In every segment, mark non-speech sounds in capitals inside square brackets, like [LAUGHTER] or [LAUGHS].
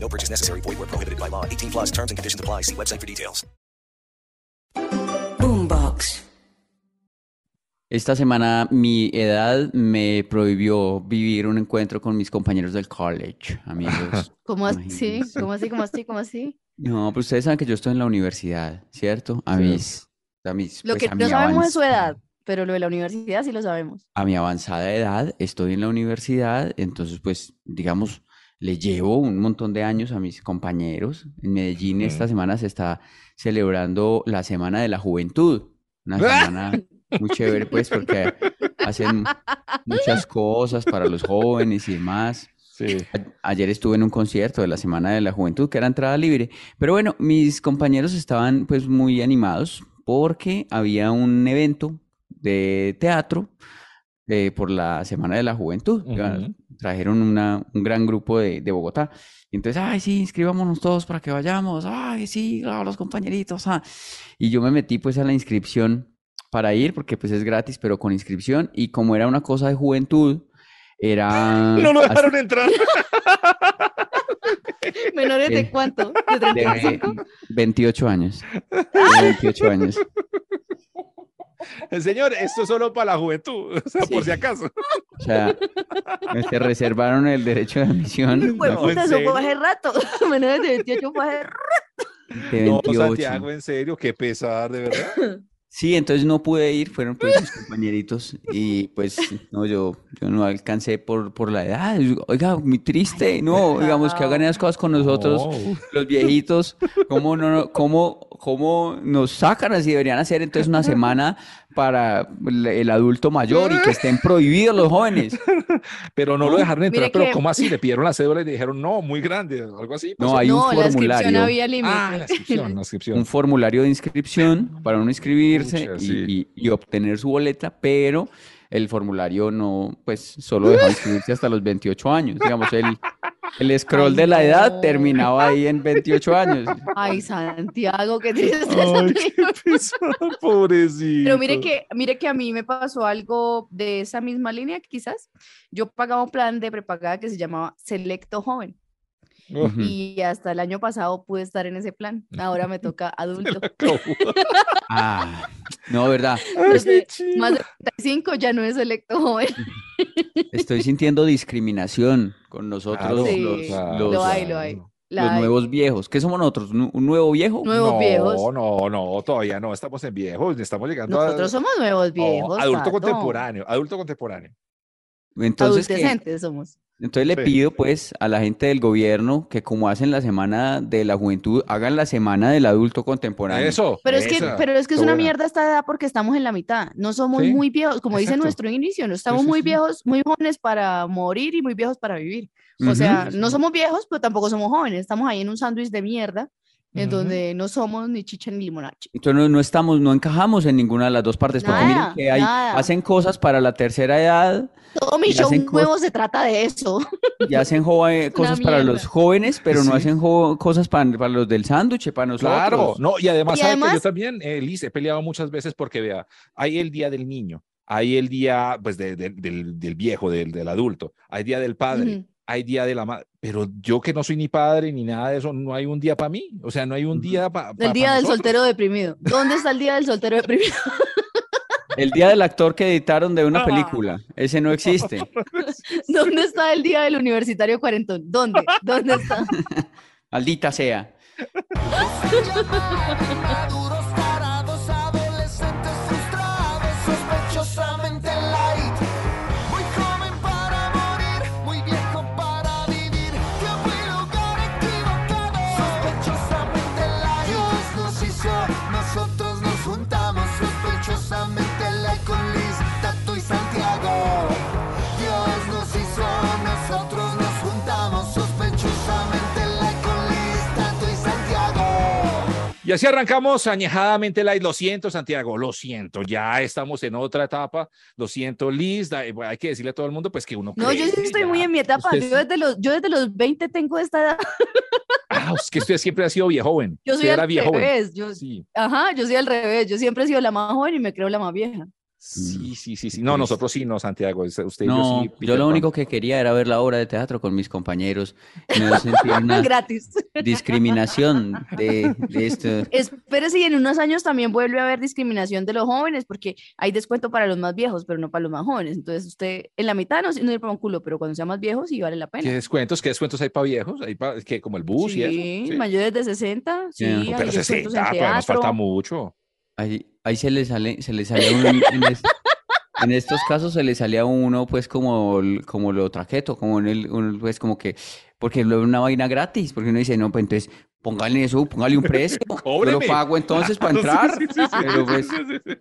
No purchase necessary. Void where prohibited by law. 18 plus terms and conditions apply. See website for details. Boombox. Esta semana mi edad me prohibió vivir un encuentro con mis compañeros del college, amigos. [LAUGHS] ¿Cómo así? ¿Cómo así? ¿Cómo así? ¿Cómo así? No, pero ustedes saben que yo estoy en la universidad, ¿cierto? A mis, a mis, Lo pues, que a no mi sabemos es su edad, pero lo de la universidad sí lo sabemos. a mi avanzada edad estoy en la universidad, entonces pues digamos, le llevo un montón de años a mis compañeros. En Medellín esta semana se está celebrando la Semana de la Juventud, una [LAUGHS] semana muy chévere pues porque hacen muchas cosas para los jóvenes y demás. Sí. Ayer estuve en un concierto de la Semana de la Juventud, que era entrada libre. Pero bueno, mis compañeros estaban pues muy animados porque había un evento de teatro eh, por la Semana de la Juventud. Trajeron una- un gran grupo de, de Bogotá. Y entonces, ay, sí, inscribámonos todos para que vayamos. Ay, sí, claro, los compañeritos. ah". Y yo me metí pues a la inscripción para ir, porque pues es gratis, pero con inscripción. Y como era una cosa de juventud, era... No lo hasta- dejaron entrar. ¿Menores de Eh, cuánto? ¿De 35? de 28 años. De 28 años. [LAUGHS] Señor, esto es solo para la juventud. [LAUGHS] O sea, por si acaso. [LAUGHS] O sea, se reservaron el derecho de admisión Pues, No, fue hace rato. Menores de 28 fue hace rato. de No, 28. Santiago, en serio, qué pesar, de verdad. Sí, entonces no pude ir, fueron pues mis compañeritos y pues no, yo, yo no alcancé por, por la edad. Oiga, muy triste, no, digamos que hagan esas cosas con nosotros, No. los viejitos, ¿cómo, no, no- cómo, cómo nos sacan así? Deberían hacer entonces una [LAUGHS] semana para el, adulto mayor y que estén prohibidos los jóvenes. [LAUGHS] Pero no lo dejaron entrar. Mire Pero que- ¿cómo así? [LAUGHS] Le pidieron la cédula y le dijeron, no, muy grande, algo así. No, pasó. hay un no, la inscripción formulario. había. Ah, la inscripción, la inscripción. un formulario de inscripción para uno inscribirse Pucha, y, sí. y- y obtener su boleta, pero el formulario no, pues solo dejaba inscribirse hasta los 28 años. Digamos, el, el scroll Ay, de la edad no. terminaba ahí en 28 años. Ay, Santiago, qué triste Ay, qué pobrecito. Pero mire que, mire que a mí me pasó algo de esa misma línea, quizás. Yo pagaba un plan de prepagada que se llamaba Selecto Joven Y hasta el año pasado pude estar en ese plan. Ahora me toca [LAUGHS] adulto. [LAUGHS] Ah, no, verdad. De más de 35 ya no es Selecto Joven. Estoy sintiendo discriminación con nosotros, Claro, Sí, los, lo hay, lo hay. La los hay. nuevos viejos. ¿Qué somos nosotros? ¿Un nuevo viejo? Nuevos no, viejos. no, no, todavía no, estamos en viejos, estamos llegando Nosotros a somos nuevos no, viejos. adulto Tato. contemporáneo, adulto contemporáneo. Entonces, somos. Entonces le Sí. pido pues a la gente del gobierno que como hacen la semana de la juventud, hagan la semana del adulto contemporáneo. Eso. Pero es que, esa, pero es que es una buena. mierda esta edad porque estamos en la mitad. No somos Sí, muy viejos, como dice exacto. nuestro inicio, no estamos sí, muy sí. viejos, muy jóvenes para morir y muy viejos para vivir. O Ujú. sea, Sí, no somos viejos, pero tampoco somos jóvenes. Estamos ahí en un sándwich de mierda, en donde no somos ni chicha ni limonache. Entonces no, no estamos, no encajamos en ninguna de las dos partes, porque miren Nada, que hay, nada. hacen cosas para la tercera edad Todo mi Y show hacen nuevo se trata de eso. y hacen eh, [LAUGHS] cosas para los jóvenes, pero no Sí. hacen jo- cosas para, para los del sándwich, para nosotros. Claro, no, y además, Y sabe que yo además- también, eh, Liz, he peleado muchas veces porque vea, hay el día del niño, hay el día pues de- de- del, del viejo, del, del adulto, hay día del padre, Ujú. Hay día de la madre, pero yo que no soy ni padre ni nada de eso, no hay un día para mí, o sea, no hay un día para El día del soltero deprimido. ¿Dónde está el día del soltero deprimido? [LAUGHS] El día del actor que editaron de una Ah. película, ese no existe. [LAUGHS] ¿Dónde está el día del universitario cuarentón? ¿Dónde? ¿Dónde está? [LAUGHS] Maldita sea. Y así arrancamos añejadamente light. Lo siento, Santiago, lo siento. Ya estamos en otra etapa. Lo siento, Liz. bueno, Hay que decirle a todo el mundo pues que uno No, yo sí estoy ya. muy en mi etapa. Usted- Yo desde los, yo desde los 20 tengo esta edad. Ah, es que usted siempre ha sido viejo joven. Yo soy Usted al revés. Yo, Sí, Ajá, yo soy al revés. Yo siempre he sido la más joven y me creo la más vieja. Sí, sí, sí, sí. No, nosotros sí, no, Santiago. Usted y No, yo sí. yo lo Pan. único que quería era ver la obra de teatro con mis compañeros no sentir [LAUGHS] una Gratis. discriminación de, de [LAUGHS] esto. Espérese y en unos años también vuelve a haber discriminación de los jóvenes porque hay descuento para los más viejos, pero no para los más jóvenes. Entonces usted en la mitad no, no ir para un culo, pero cuando sea más viejo sí vale la ¿Qué pena. descuentos? ¿Qué descuentos hay para viejos? ¿Hay para, que como el bus y eso? Sí, Sí. mayores de 60, sí, Yeah. hay Pero descuentos 60, en todavía nos falta mucho. Ahí, ahí se le sale, se le sale a uno en, es- estos casos se le sale a uno pues como, como lo traqueto, como en el, un- pues como que, porque lo una vaina gratis, porque uno dice, no, pues entonces póngale eso, póngale un precio, yo lo pago entonces para [LAUGHS] entrar, sí, sí, sí. pero pues, Sí, sí, sí.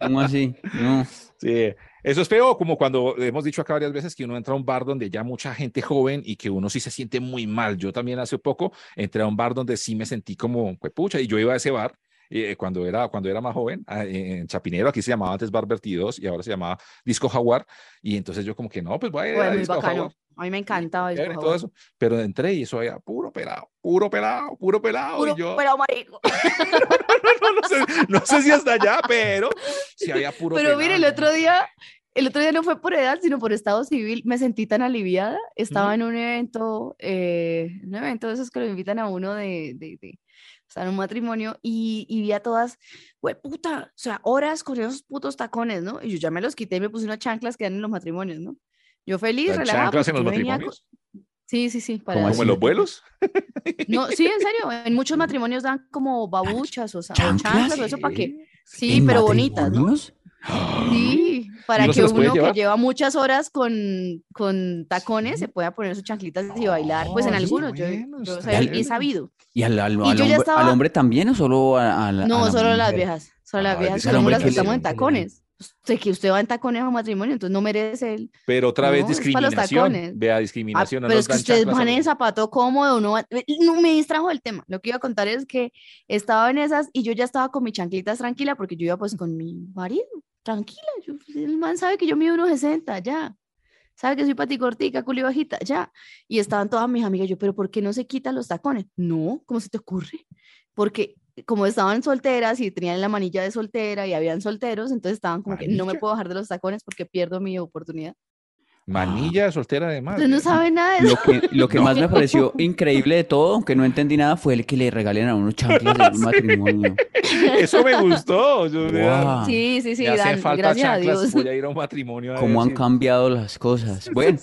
¿cómo así? No. Sí, eso es feo, como cuando hemos dicho acá varias veces que uno entra a un bar donde ya mucha gente joven y que uno sí se siente muy mal. Yo también hace poco entré a un bar donde sí me sentí como, pues pucha, y yo iba a ese bar eh, cuando, era, cuando era más joven, ah, en Chapinero, aquí se llamaba antes Bar 22 y ahora se llamaba Disco Jaguar, y entonces yo como que no, pues voy a ir Fue a Disco bacano. Jaguar. A mí me encantaba eso. todo eso, pero entré y eso había puro pelado, puro pelado, puro pelado, Puro, y yo, pero marico. [LAUGHS] no, no sé, no sé si hasta allá, pero sí había puro Pero mire, el pelado. otro día, el otro día no fue por edad, sino por estado civil. Me sentí tan aliviada. Estaba Ujú. en un evento, eh, un evento de esos que lo invitan a uno de, de, de- sea, en un matrimonio, y, y vi a todas, güey, puta, o sea, horas con esos putos tacones, ¿no? Y yo ya me los quité y me puse unas chanclas que dan en los matrimonios, ¿no? Yo feliz, ¿Dan relajada. chanclas en los matrimonios? Sí, sí, sí. Para ¿Cómo ¿Como en los vuelos? No, sí, en serio. En muchos matrimonios dan como babuchas o, sa- o ¿Chanclas? chanclas o eso para que. Sí, ¿En pero bonitas, ¿no? Sí, para que uno que lleva muchas horas con, con tacones se pueda poner sus chanclitas y bailar. Pues en algunos, yo, yo sab- bien. he sabido. ¿Y al, al- Y al yo ya hombre, al estaba- hombre también o solo a, a la, a No, la solo las mujer? viejas. Solo las Ay, viejas hombre las que estamos en tacones. Sé que usted va en tacones a un matrimonio, entonces no merece el. Pero otra vez No, discriminación. Vea, Ah, discriminación. no pero es que ustedes a van en zapato cómodo, no, va- no me distrajo del tema. Lo que iba a contar es que estaba en esas y yo ya estaba con mis chanclitas tranquila porque yo iba pues con mi marido, tranquila. Yo, el man sabe que yo mido 1,60, ya. Sabe que soy paticortica, culi bajita, ya. Y estaban todas mis amigas, yo, pero ¿por qué no se quitan los tacones? No, ¿cómo se te ocurre? Porque como estaban solteras y tenían la manilla de soltera y habían solteros, entonces estaban como que no me puedo bajar de los tacones porque pierdo mi oportunidad. Manilla de soltera además. Ustedes no vea. saben nada de eso. Lo que, lo que [LAUGHS] más me pareció increíble de todo, aunque no entendí nada, fue el que le regalen a uno chanclas en un [LAUGHS] matrimonio. Eso me gustó. Yo, vea, Guau. Sí, sí, sí, me hacen Dan, falta gracias a chanclas. Dios. Voy a ir a un matrimonio. a Cómo han cambiado las cosas. [LAUGHS] Bueno,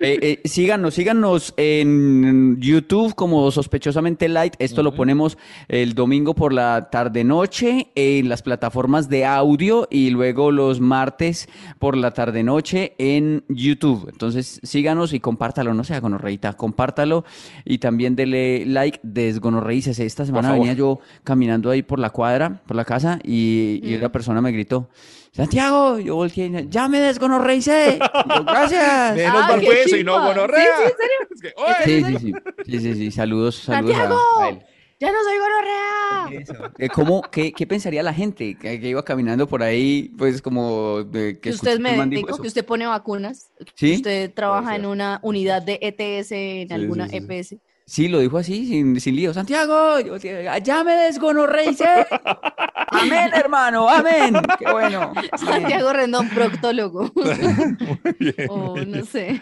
eh, eh, síganos, síganos en YouTube como sospechosamente light. Esto lo ponemos el domingo por la tarde noche en las plataformas de audio y luego los martes por la tarde noche en YouTube. Entonces síganos y compártalo, no sea gonorreíta, compártalo y también dele like, desgonorreícese. Esta semana venía yo caminando ahí por la cuadra, por la casa y, y una persona me gritó. Santiago, yo volteé, y, ya me yo, Gracias. Menos mal fue eso y no gonorrea. Sí, sí, en serio. [LAUGHS] Es que, ¡oye! Sí, sí, sí, sí, sí, sí, saludos, saludos a- ¡Santiago! a él. Ya no soy gonorrea. Eh, ¿Cómo, qué, qué pensaría la gente que, que iba caminando por ahí, pues como de, que usted me eso? que usted pone vacunas. Usted trabaja en una unidad de ETS en Sí, alguna sí. EPS. Sí, lo dijo así, sin, sin lío. Santiago, yo, ya me desgonorreicé. [LAUGHS] Amén, hermano, amén. Qué bueno. Santiago Rendón, proctólogo. [LAUGHS] Muy bien, o muy no sé,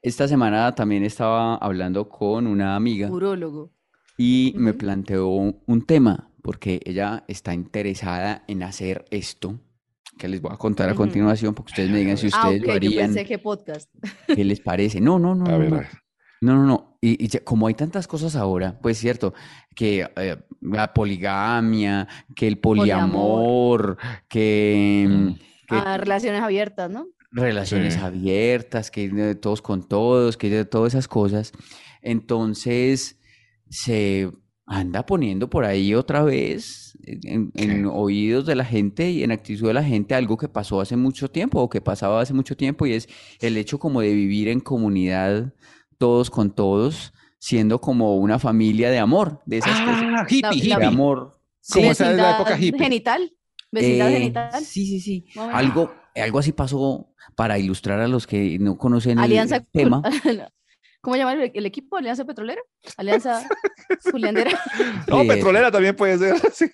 Esta semana también estaba hablando con una amiga urólogo. Y me planteó un tema, porque ella está interesada en hacer esto, que les voy a contar a continuación, porque ustedes me digan si Ah, ustedes lo yo harían, pensé que podcast. qué les parece. No, no, no, A no, ver, no. a ver. No, no, no. Y, y ya- como hay tantas cosas ahora, pues cierto, que eh, la poligamia, que el poliamor, que, mm, que Ah, relaciones abiertas, ¿no? relaciones Sí. abiertas, que eh, todos con todos, que de todas esas cosas. Entonces, se anda poniendo por ahí otra vez en, oídos de la gente y en actitud de la gente algo que pasó hace mucho tiempo o que pasaba hace mucho tiempo y es el hecho como de vivir en comunidad todos con todos, siendo como una familia de amor, de esas Ah, hippie, La- la- de hippie. amor. ¿Cómo esa es la época hippie? Genital. Vecindad Eh, genital. Sí, sí, sí. Algo, algo así pasó para ilustrar a los que no conocen el Alianza. Tema. [LAUGHS] ¿Cómo se llama el, el equipo? ¿Alianza Petrolera? ¿Alianza [LAUGHS] Juliandera? [LAUGHS] No, Sí, petrolera también puede ser. [LAUGHS] sí.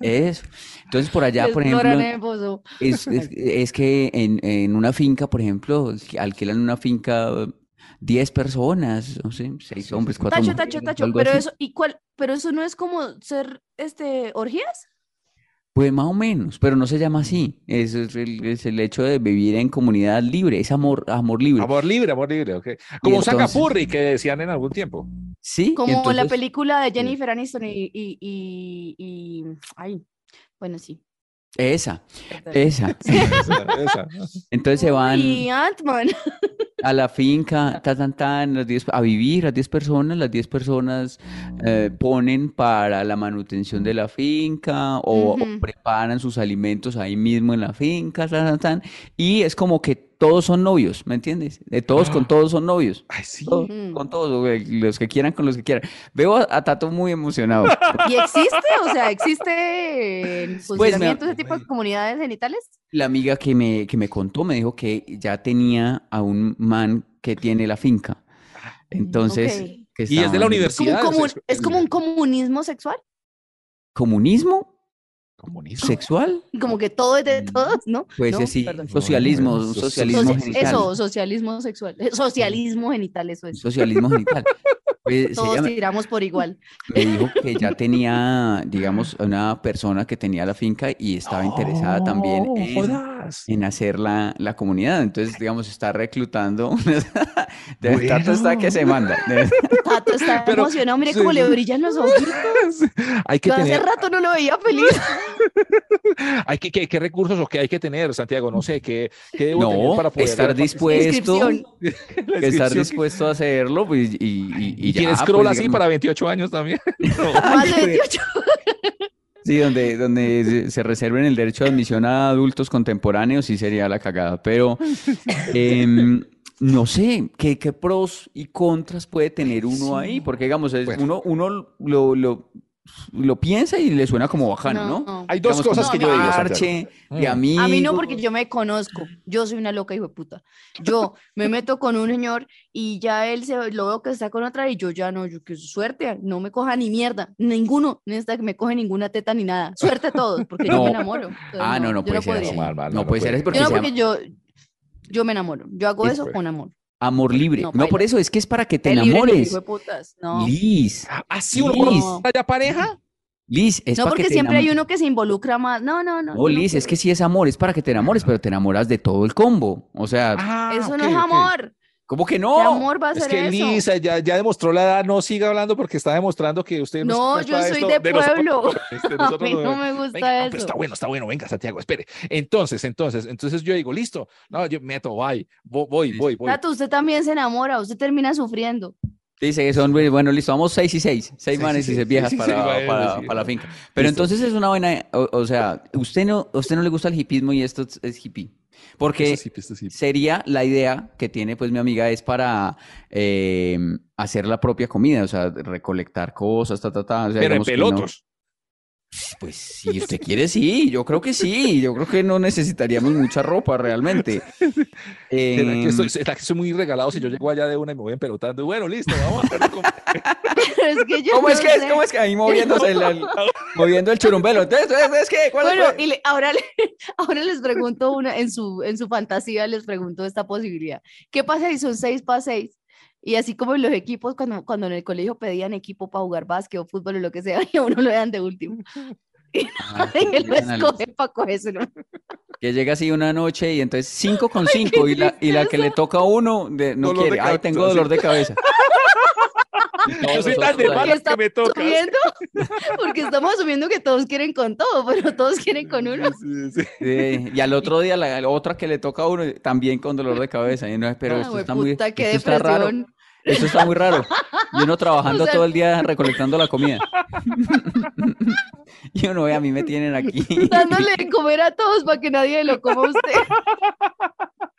Eso. Entonces, por allá, por ejemplo, pozo. es, es- es que en, en una finca, por ejemplo, alquilan una finca 10 personas, no sé, 6 hombres, 4 Tacho, mujeres, tacho, tacho. Pero así. eso, ¿y cuál? Pero eso no es como ser este orgías. Pues más o menos, pero no se llama así. Eso es el, es el hecho de vivir en comunidad libre, es amor, amor libre. Amor libre, amor libre, ok. Como sacapurri que decían en algún tiempo. Sí, Como la película de Jennifer Aniston y, y, y, y- ay, bueno, sí. Esa, esa. [LAUGHS] Esa, esa. Entonces se van Y [LAUGHS] a la finca, tan, tan, tan, las 10 a vivir, las 10 personas, las 10 personas eh, ponen para la manutención de la finca o, preparan sus alimentos ahí mismo en la finca, tan, y es como que todos son novios, ¿me entiendes? De todos con Ah. todos son novios. Ay, sí. Todos, con todos, los que quieran con los que quieran. Veo a, a Tato muy emocionado. [LAUGHS] ¿Y existe? O sea, ¿existe en Pues, me- funcionamiento ese tipo de comunidades genitales? La amiga que me, que me contó me dijo que ya tenía a un man que tiene la finca. Entonces, Ok. que Y es de la estaban- ¿Es como, un universidad. comun- es como un comunismo sexual? ¿Comunismo? Comunismo. ¿Sexual? Como que todo es de Mm, todos, ¿no? Pues ¿No? sí, Perdón. socialismo, No, so- socialismo Socia- genital. eso, socialismo sexual. eh, Socialismo genital, eso es. Socialismo genital. Pues, Todos tiramos por igual. me dijo que ya tenía, digamos, una persona que tenía la finca y estaba interesada también No en, en hacer la, la comunidad. Entonces, digamos, está reclutando. [LAUGHS] De Tato está que se manda. [LAUGHS] Tato está Pero- emocionado, mire sí, cómo le brillan los ojitos. [LAUGHS] hay que Yo hace tener, rato no lo veía feliz. hay que, ¿qué, qué recursos o qué hay que tener, Santiago? No sé, ¿qué, qué debo tener No, para poder estar dispuesto, estar dispuesto a hacerlo pues, y, y, y, ¿Y y tienes ya, scroll pues, así digamos. para 28 años también? Más de 28. Sí, donde, donde se- se reserven el derecho de admisión a adultos contemporáneos, sí sería la cagada. Pero em, no sé, ¿qué, qué pros y contras puede tener uno ahí? Porque, digamos, es- Bueno. uno, uno lo, lo, lo piensa y le suena como bajano, ¿no? Hay dos Digamos, cosas que yo digo, parche de Mm. amigos. A mí no, porque yo me conozco. Yo soy una loca hijo de puta. Yo me meto con un señor y ya él se lo veo que está con otra y yo ya no, yo qué suerte, no me coja ni mierda, ninguno, ni esta que me coge ninguna teta ni nada. Suerte a todos, porque yo No. me enamoro. Entonces, Ah, no, no yo puede ser No puede no ser porque Yo no, yo, yo me enamoro. Yo hago Es eso fuerte. con amor. Amor libre. No, No, por eso, es que es para que te enamores. putas. No. Liz, ¿Así uno por ya pareja? Liz, es No, para que porque te siempre hay uno que se involucra más. No, no, no. No, yo no Liz, es que sí es amor, es para que te enamores, pero te enamoras de todo el combo. O sea, Ah, Eso no es amor. ¿Cómo que ¿Qué no? amor va a Es ser que eso? Lisa ya, ya demostró la edad, no siga hablando porque está demostrando que usted No, es yo soy de nosotros- pueblo. este, [LAUGHS] A mí no- no me gusta Venga, no, pero eso. está bueno, está bueno, venga, Santiago, espere. Entonces, entonces, entonces yo digo, listo, no, yo meto, voy, voy, voy, voy. voy. Tato, usted también se enamora, usted termina sufriendo. Dice que son, bueno, listo, vamos seis y seis, seis manes y seis, viejas para, para, la finca. Pero Listo. entonces es una buena, o, o sea, usted no, usted no le gusta el hipismo y esto es, es hippie. Porque sería la idea que tiene pues mi amiga es para eh, hacer la propia comida, o sea, recolectar cosas, ta, ta, ta. o sea, Pero en digamos que no- pelotos. Pues si usted quiere, sí, yo creo que sí, yo creo que no necesitaríamos mucha ropa realmente. ¿Será que, Em, será que soy muy regalado si yo llego allá de una y me voy empelotando? Bueno, listo, vamos a Pero [LAUGHS] es que yo ¿Cómo es que es? sé. ¿Cómo es que ahí moviéndose el, el- [LAUGHS] moviendo el churumbelo? Entonces, entonces, ¿qué? ¿Cuál es? Bueno, y le- ahora, le- [LAUGHS] ahora les pregunto una, en su, en su fantasía les pregunto esta posibilidad. ¿Qué pasa si son seis para seis? Y así como los equipos, cuando, cuando en el colegio pedían equipo para jugar básquet o fútbol o lo que sea, [LAUGHS] y a uno lo dan de último. [LAUGHS] Ah, [LAUGHS] Y lo llegan al- escoge para cogérselo. Que llega así una noche y entonces cinco con cinco y la, y la que le toca a uno de- no Dolor de quiere. Ay, tengo dolor de cabeza. Yo soy tan de malas que me toca. [LAUGHS] porque estamos asumiendo que todos quieren con todo, pero todos quieren con uno. Sí, sí. Sí, y al otro día la, la otra que le toca a uno también con dolor de cabeza. Y no, pero Ah, esto está muy, puta, qué esto está raro. depresión. Esto está muy raro. Y uno trabajando [LAUGHS] O sea- todo el día recolectando la comida. [LAUGHS] Y uno ve, a mí me tienen aquí. Dándole de comer a todos para que nadie lo coma a usted.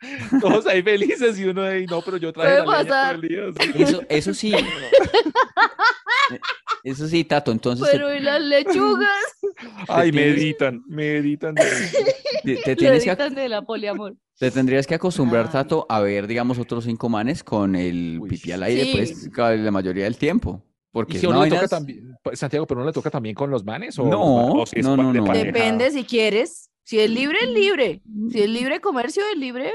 [LAUGHS] Todos ahí felices y uno ahí, no, pero yo traje la leña todo el día. sí. Eso, eso sí. [LAUGHS] Eso sí, Tato. Entonces, Pero ¿y las lechugas? Ay, tienes- meditan, meditan. de- [LAUGHS] Te, te Lo tienes que, editan de la poliamor. te tendrías que acostumbrar, Ay. Tato, a ver, digamos, otros cinco manes con el Uy, pipí al aire, Sí. pues, la mayoría del tiempo. Porque ¿Y es si a una uno le vaina toca también, Santiago, pero no le toca también con los manes? O, No, o si es no, no, de no. Depende si quieres. Si es libre, es libre. Si es libre comercio, es libre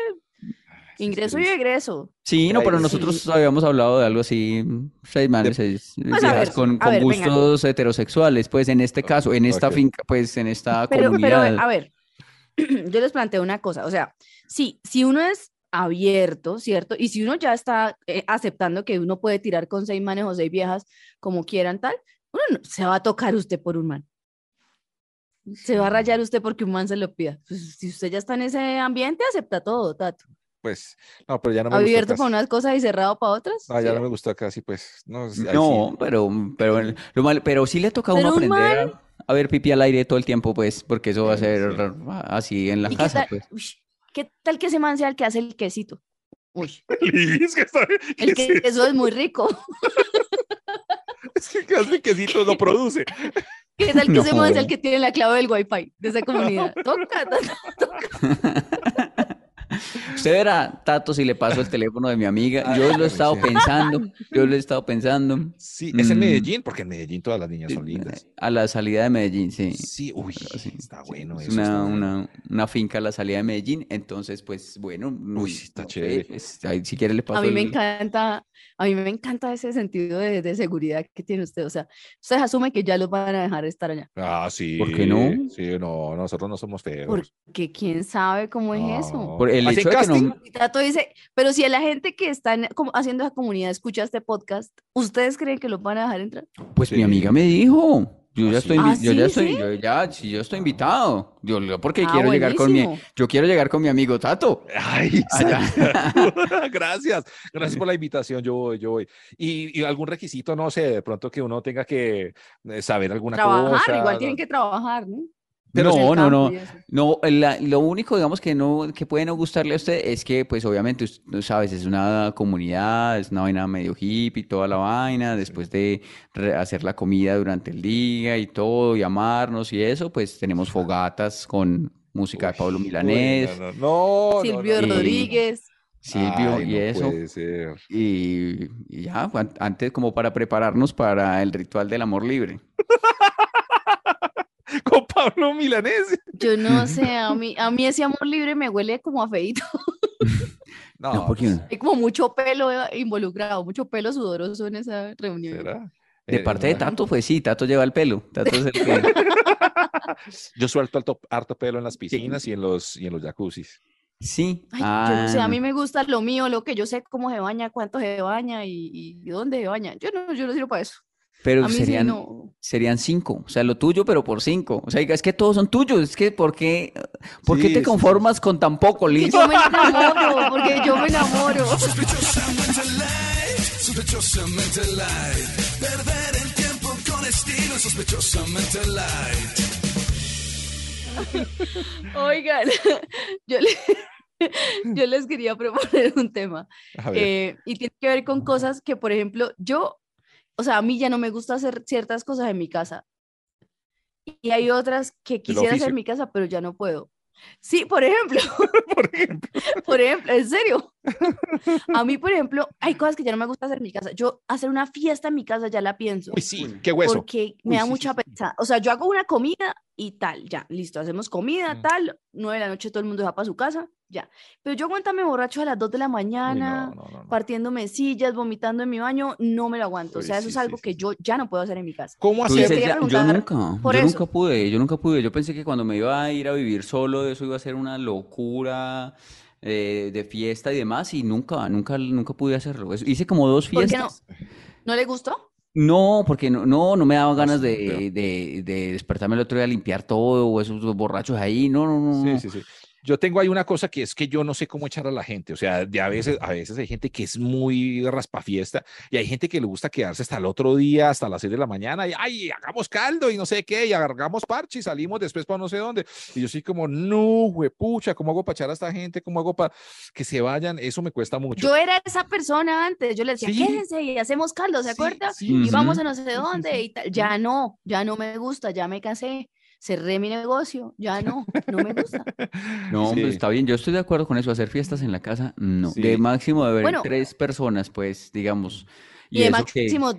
Sí, ingreso y sí. egreso. Sí, no, pero sí. nosotros habíamos hablado de algo así, seis manes, seis viejas ver, con, a con ver, venga. gustos heterosexuales, pues en este caso, en esta finca, pues en esta Pero, pero comunidad. a ver, [CLEARS THROAT] yo les planteo una cosa. O sea, sí, si uno es abierto, ¿cierto? Y si uno ya está eh, aceptando que uno puede tirar con seis manes o seis viejas como quieran, tal, uno no- se va a tocar usted por un man. Se va a rayar usted porque un man se lo pida. Pues, si usted ya está en ese ambiente, acepta todo, Tato. Pues, no, pero ya no me Abierto para unas cosas y cerrado para otras. Ah, ya sí. no me gustó casi, pues. No, No, sí. pero, pero, lo mal- pero sí le toca a uno un aprender man- a, ver pipí al aire todo el tiempo, pues, porque eso va a ser sí. así en la ¿Y qué casa, tal, pues. uy, qué tal que ese man sea el que hace el quesito? Uy, [LAUGHS] Liz, que está- [LAUGHS] el queso es muy rico. [LAUGHS] Es que casi quesito no produce. ¿Qué tal que ese man sea el [LAUGHS] No. que tiene la clave del wifi de esa comunidad? [LAUGHS] Toca, toca. [LAUGHS] Usted verá, Tato, si le paso el teléfono de mi amiga. Yo lo he estado pensando, yo lo he estado pensando. Sí, es en Mm. Medellín, porque en Medellín todas las niñas son lindas. A la salida de Medellín, sí. Sí, uy, Sí, está bueno es eso. está una, bueno. una, una finca a la salida de Medellín, entonces, pues, bueno, Uy, está no chévere. pues, ahí, si quiere le paso A mí me el- encanta, a mí me encanta ese sentido de, de seguridad que tiene usted. O sea, usted asume que ya los van a dejar estar allá. Ah, sí. ¿Por qué no? Sí, no, nosotros no somos feos. Porque quién sabe cómo es eso. No. Por el ¿Hacen hecho de que no, dice, pero si a la gente que está en- como haciendo esa comunidad escucha este podcast, ¿ustedes creen que los van a dejar entrar? pues mi Sí. amiga me dijo, yo ¿Ah, ya sí? estoy, ¿Ah, yo ya sí, estoy, sí? yo ya, sí, yo estoy invitado. Yo, yo porque Ah, quiero llegar con mi, buenísimo. yo quiero llegar con mi amigo Tato. Ay, [LAUGHS] gracias, gracias por la invitación, yo voy, yo voy. Y, y algún requisito, no sé, de pronto que uno tenga que eh, saber alguna trabajar, cosa. igual tienen que trabajar, ¿no? Pero no, no, campo no. No, la- lo único, digamos, que no, que puede no gustarle a usted es que, pues, obviamente, sabes, es una comunidad, es una vaina medio hippie, toda la vaina, después de hacer la comida durante el día y todo, y amarnos y eso, pues, tenemos fogatas con música de Pablo Milanés, No, no, no, no, Silvio no, no. Rodríguez. Silvio Ay, y no eso. puede ser. Y, y ya, an- antes como para prepararnos para el ritual del amor libre. [LAUGHS] [LAUGHS] Con Pablo Milanés. Yo no sé, a mí, a mí ese amor libre me huele como a feíto. [LAUGHS] [LAUGHS] No, No, porque pues, Hay como mucho pelo eh, involucrado, mucho pelo sudoroso en esa reunión. ¿será? De Eh, parte de no, Tato, pues sí, Tato lleva el pelo. Tato es el que... Yo suelto harto, harto pelo en las piscinas y en los, y en los jacuzzis. Sí. Ay, yo no sé, a ah, mí me gusta lo mío, lo que yo sé cómo se baña, cuánto se baña y, y dónde se baña. Yo no, yo no sirvo para eso. Pero A mí sí serían, no. serían cinco, o sea, lo tuyo, pero por cinco. O sea, es que todos son tuyos, es que ¿por qué, ¿por qué te sí, conformas con tan poco, Porque Liz? yo me enamoro, porque yo me enamoro. Sospechosamente light, sospechosamente light. Perder el tiempo con estilo, sospechosamente light. [LAUGHS] Oigan, [LAUGHS] yo, le- [LAUGHS] yo les quería proponer un tema. Eh, y tiene que ver con cosas que, por ejemplo, yo, o sea, a mí ya no me gusta hacer ciertas cosas en mi casa. Y hay otras que quisiera hacer en mi casa, pero ya no puedo. Sí, por ejemplo, [LAUGHS] por ejemplo. [LAUGHS] por ejemplo, en serio. A mí, por ejemplo, hay cosas que ya no me gusta hacer en mi casa. Yo hacer una fiesta en mi casa ya la pienso. Uy, sí, qué hueso. Porque me Uy, da sí, mucha sí. O sea, yo hago una comida y tal, ya, listo, hacemos comida, Mm. tal, nueve de la noche todo el mundo va para su casa, ya. Pero yo aguantame borracho a las dos de la mañana, no, no, no, no. partiéndome sillas, vomitando en mi baño, no me lo aguanto. O sea, eso sí, es algo sí, que sí. yo ya no puedo hacer en mi casa. ¿Cómo así? Yo yo nunca, por yo eso. nunca pude, yo nunca pude. Yo pensé que cuando me iba a ir a vivir solo, eso iba a ser una locura eh, de fiesta y demás, y nunca, nunca, nunca pude hacerlo. Hice como dos ¿Por qué no? fiestas. ¿No le gustó? No, porque no, no, no me daba ganas de, de, de despertarme el otro día a limpiar todo, o esos borrachos ahí. No, no, no, no. Sí, sí, sí. Yo tengo ahí una cosa que es que yo no sé cómo echar a la gente. O sea, de a veces, a veces hay gente que es muy raspafiesta y hay gente que le gusta quedarse hasta el otro día, hasta las 6 de la mañana y ay, hagamos caldo y no sé qué, y agarramos parche y salimos después para no sé dónde. Y yo sí como, no, huepucha, ¿cómo hago para echar a esta gente? ¿Cómo hago para que se vayan? Eso me cuesta mucho. Yo era esa persona antes, yo le decía, Sí. quédense y hacemos caldo, ¿se Sí, acuerda? sí, Y vamos a no sé dónde y tal. Ya no, ya no me gusta, ya me cansé. Cerré mi negocio, ya no, no me gusta. [LAUGHS] No, Sí. pues está bien, yo estoy de acuerdo con eso. Hacer fiestas en la casa, no. Sí. De máximo de haber Bueno. tres personas, pues, digamos. Y de que- máximo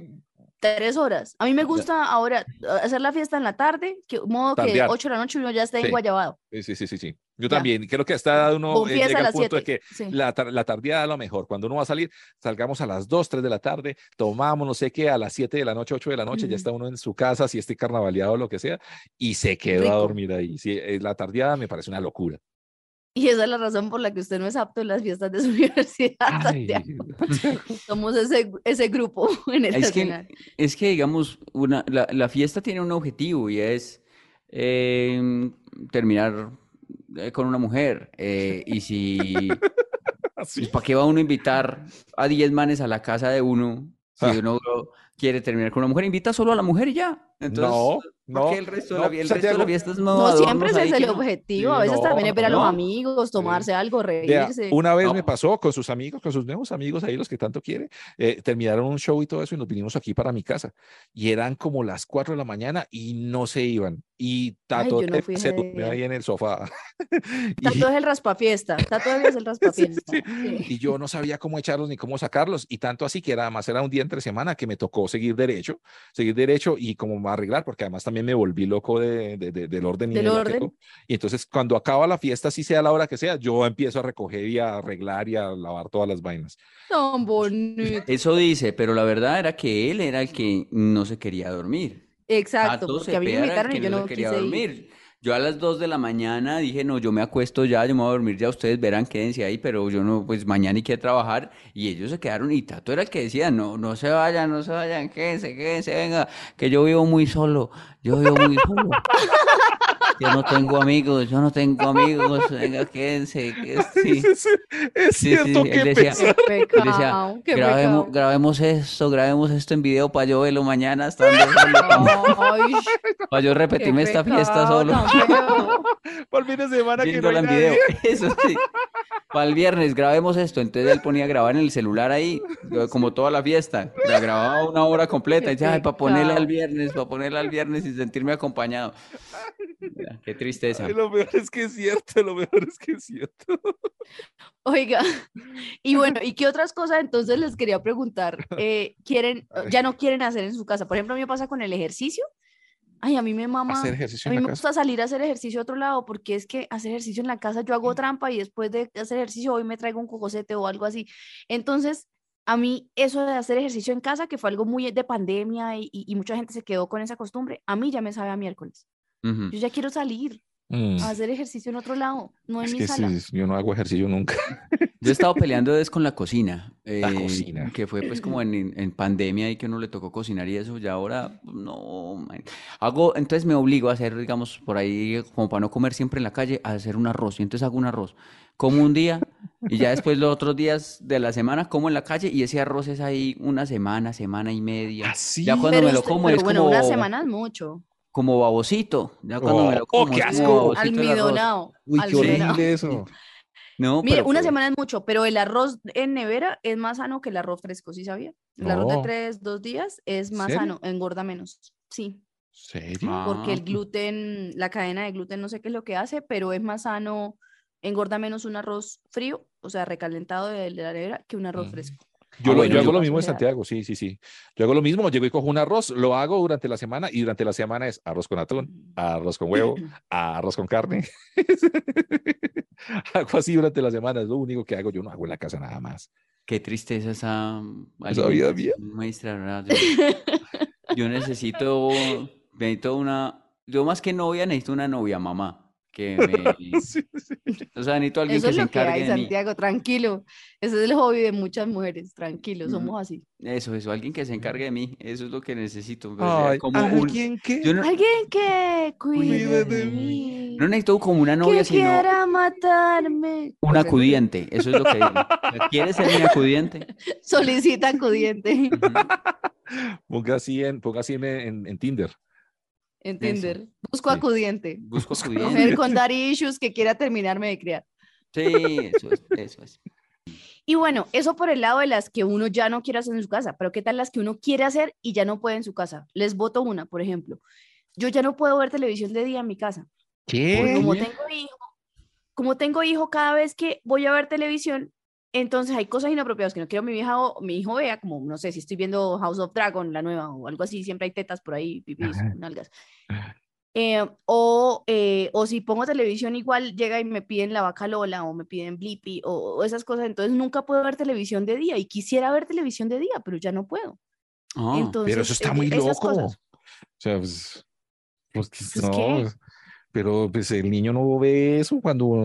tres horas. A mí me gusta ahora uh, hacer la fiesta en la tarde, que modo que Tardear. 8 de la noche uno ya está en Sí. Guayabado. Sí, sí, sí, sí, sí. Yo Ya. también. Creo que hasta uno eh, llega a al punto de 7. que Sí. la, la tardeada es lo mejor. Cuando uno va a salir, salgamos a las 2, 3 de la tarde, tomamos no sé qué, a las 7 de la noche, 8 de la noche, ya está uno en su casa, si esté carnavaleado o lo que sea, y se quedó a Rico. dormir ahí. Sí, eh, la tardeada me parece una locura. Y esa es la razón por la que usted no es apto en las fiestas de su [LAUGHS] universidad. Ay, Santiago. [LAUGHS] Somos ese, ese grupo [LAUGHS] en el Es que, es que digamos, una, la, la fiesta tiene un objetivo y es eh, terminar eh, con una mujer. eh, y si, pues, ¿para qué va uno a invitar a 10 manes a la casa de uno? Si Ah. uno quiere terminar con una mujer, invita solo a la mujer y ya. Entonces, no, ¿por no. qué el resto de no, la, el resto de la fiesta es No adornos siempre ese es el no- objetivo. Sí, A veces no, también es ver a los no. amigos, tomarse algo, reírse. una vez me No. pasó con sus amigos, con sus nuevos amigos ahí, los que tanto quiere, eh, terminaron un show y todo eso y nos vinimos aquí para mi casa. Y eran como las 4 de la mañana y no se iban. Y Tato no fui se durmió ahí en el sofá. [LAUGHS] y, Tato es el raspafiesta. Tato es el raspafiesta. [LAUGHS] sí. Sí. y yo no sabía cómo echarlos ni cómo sacarlos. Y tanto así que era, además era un día entre semana que me tocó seguir derecho, seguir derecho y como arreglar, porque además también me volví loco de, de- de- del orden. y Del orden. Y entonces cuando acaba la fiesta, si sea la hora que sea, yo empiezo a recoger y a arreglar y a lavar todas las vainas. Tan bonito. Eso dice, pero la verdad era que él era el que no se quería dormir. Exacto, Tato porque a mí me invitaron y yo no quería quise ir. Yo a las 2 de la mañana dije, no, yo me acuesto ya, yo me voy a dormir ya, ustedes verán, quédense ahí, pero yo no, pues mañana hay que trabajar. Y ellos se quedaron y Tato era el que decía, no, no se vayan, no se vayan, quédense, quédense, venga, que yo vivo muy solo, yo vivo muy solo. Yo no tengo amigos, yo no tengo amigos, venga, quédense, que [LAUGHS] sí. Es, es Sí, cierto sí, que él decía- Él decía, grabemos, grabemos esto, grabemos esto en video para yo verlo mañana estando solo, Ay, [LAUGHS] para yo repetirme esta fiesta solo. [LAUGHS] Para el fin de semana que no hay en video. nadie. Eso sí. Para el viernes grabemos esto. Entonces él ponía a grabar en el celular ahí, como toda la fiesta. La grababa una hora completa. Y decía, ay, para ponerla al viernes, para ponerla al viernes y sentirme acompañado. Mira, Qué tristeza. Ay, Lo peor es que es cierto, lo peor es que es cierto. Oiga, [LAUGHS] y bueno, ¿y qué otras cosas entonces les quería preguntar? [LAUGHS] eh, ¿quieren, ya no quieren hacer en su casa? Por ejemplo, a mí me pasa con el ejercicio. Ay, a mí me mama. Hacer ejercicio A mí en me la casa. gusta salir a hacer ejercicio a otro lado porque es que hacer ejercicio en la casa yo hago trampa y después de hacer ejercicio hoy me traigo un cocosete o algo así. Entonces, a mí eso de hacer ejercicio en casa, que fue algo muy de pandemia y, y- y mucha gente se quedó con esa costumbre, a mí ya me sabe a miércoles. Yo ya quiero salir Mm, a hacer ejercicio en otro lado, no en Es mi que sala. sí, yo no hago ejercicio nunca. [LAUGHS] Yo he estado peleando es con la cocina. La eh, cocina. Que fue pues como en, en- pandemia y que uno le tocó cocinar y eso. Ya ahora no. man. Hago, entonces me obligo a hacer, digamos, por ahí, como para no comer siempre en la calle, a hacer un arroz. Y entonces hago un arroz. Como un día y ya después los otros días de la semana como en la calle y ese arroz es ahí una semana, semana y media. Así. Ya cuando Pero, me lo como pero es bueno, como, una semana es mucho. Como babosito. Ya cuando me Oh, lo oh, como qué es como asco. Almidonado. Uy, qué horrible [LAUGHS] eso. No, Mire, pero una pues, semana es mucho, pero el arroz en nevera es más sano que el arroz fresco, ¿sí sabía? El arroz de No. tres, dos días es más ¿Serio? sano, engorda menos. Sí, ¿Serio? porque el Ah. gluten, la cadena de gluten no sé qué es lo que hace, pero es más sano, engorda menos un arroz frío, o sea, recalentado de, de la nevera, que un arroz Mm. fresco. Yo, Ah, lo- bueno, yo hago yo- lo mismo en. Santiago, sí, sí, sí. Yo hago lo mismo, llego y cojo un arroz, lo hago durante la semana y durante la semana es arroz con atún, arroz con huevo, [CLEARS THROAT] arroz con carne. [LAUGHS] hago así durante la semana, es lo único que hago. Yo no hago en la casa nada más. Qué tristeza esa Esa vida mía. maestra. Yo, yo necesito, necesito una, yo más que novia necesito una novia mamá, que me, [LAUGHS] Sí, sí. o sea, necesito alguien Eso que es se lo que encargue hay, de mí. Santiago, tranquilo. Ese es el hobby de muchas mujeres, tranquilo, Mm. somos así. Eso, eso, alguien que se encargue de mí, eso es lo que necesito. o sea, Ay, como ¿alguien yo no, Alguien que cuide Cuide de mí. no necesito como una novia, que sino quiera matarme. un acudiente, eso es lo que digo. ¿Quieres ser mi acudiente? [LAUGHS] Solicita acudiente. [LAUGHS] Ponga así en, ponga así en, en- en Tinder. En Eso. Busco Sí. acudiente. Busco [LAUGHS] Mujer acudiente. con daddy issues que quiera terminarme de criar. Sí, eso es, eso es. Y bueno, eso por el lado de las que uno ya no quiere hacer en su casa, pero ¿qué tal las que uno quiere hacer y ya no puede en su casa? Les voto una, por ejemplo. yo ya no puedo ver televisión de día en mi casa. ¿Qué? Porque como tengo hijo, como tengo hijo, cada vez que voy a ver televisión, entonces hay cosas inapropiadas que no quiero mi hija o mi hijo vea, como no sé si estoy viendo House of Dragon, la nueva o algo así, siempre hay tetas por ahí, pipis, nalgas. Eh, o, eh, o si pongo televisión igual llega y me piden la vaca Lola o me piden Blippi o, o esas cosas, entonces nunca puedo ver televisión de día y quisiera ver televisión de día, pero ya no puedo. Ah, Entonces, Pero eso está eh, muy loco. O sea, pues, pues, Pues, no, ¿qué? pero pues el niño no ve eso cuando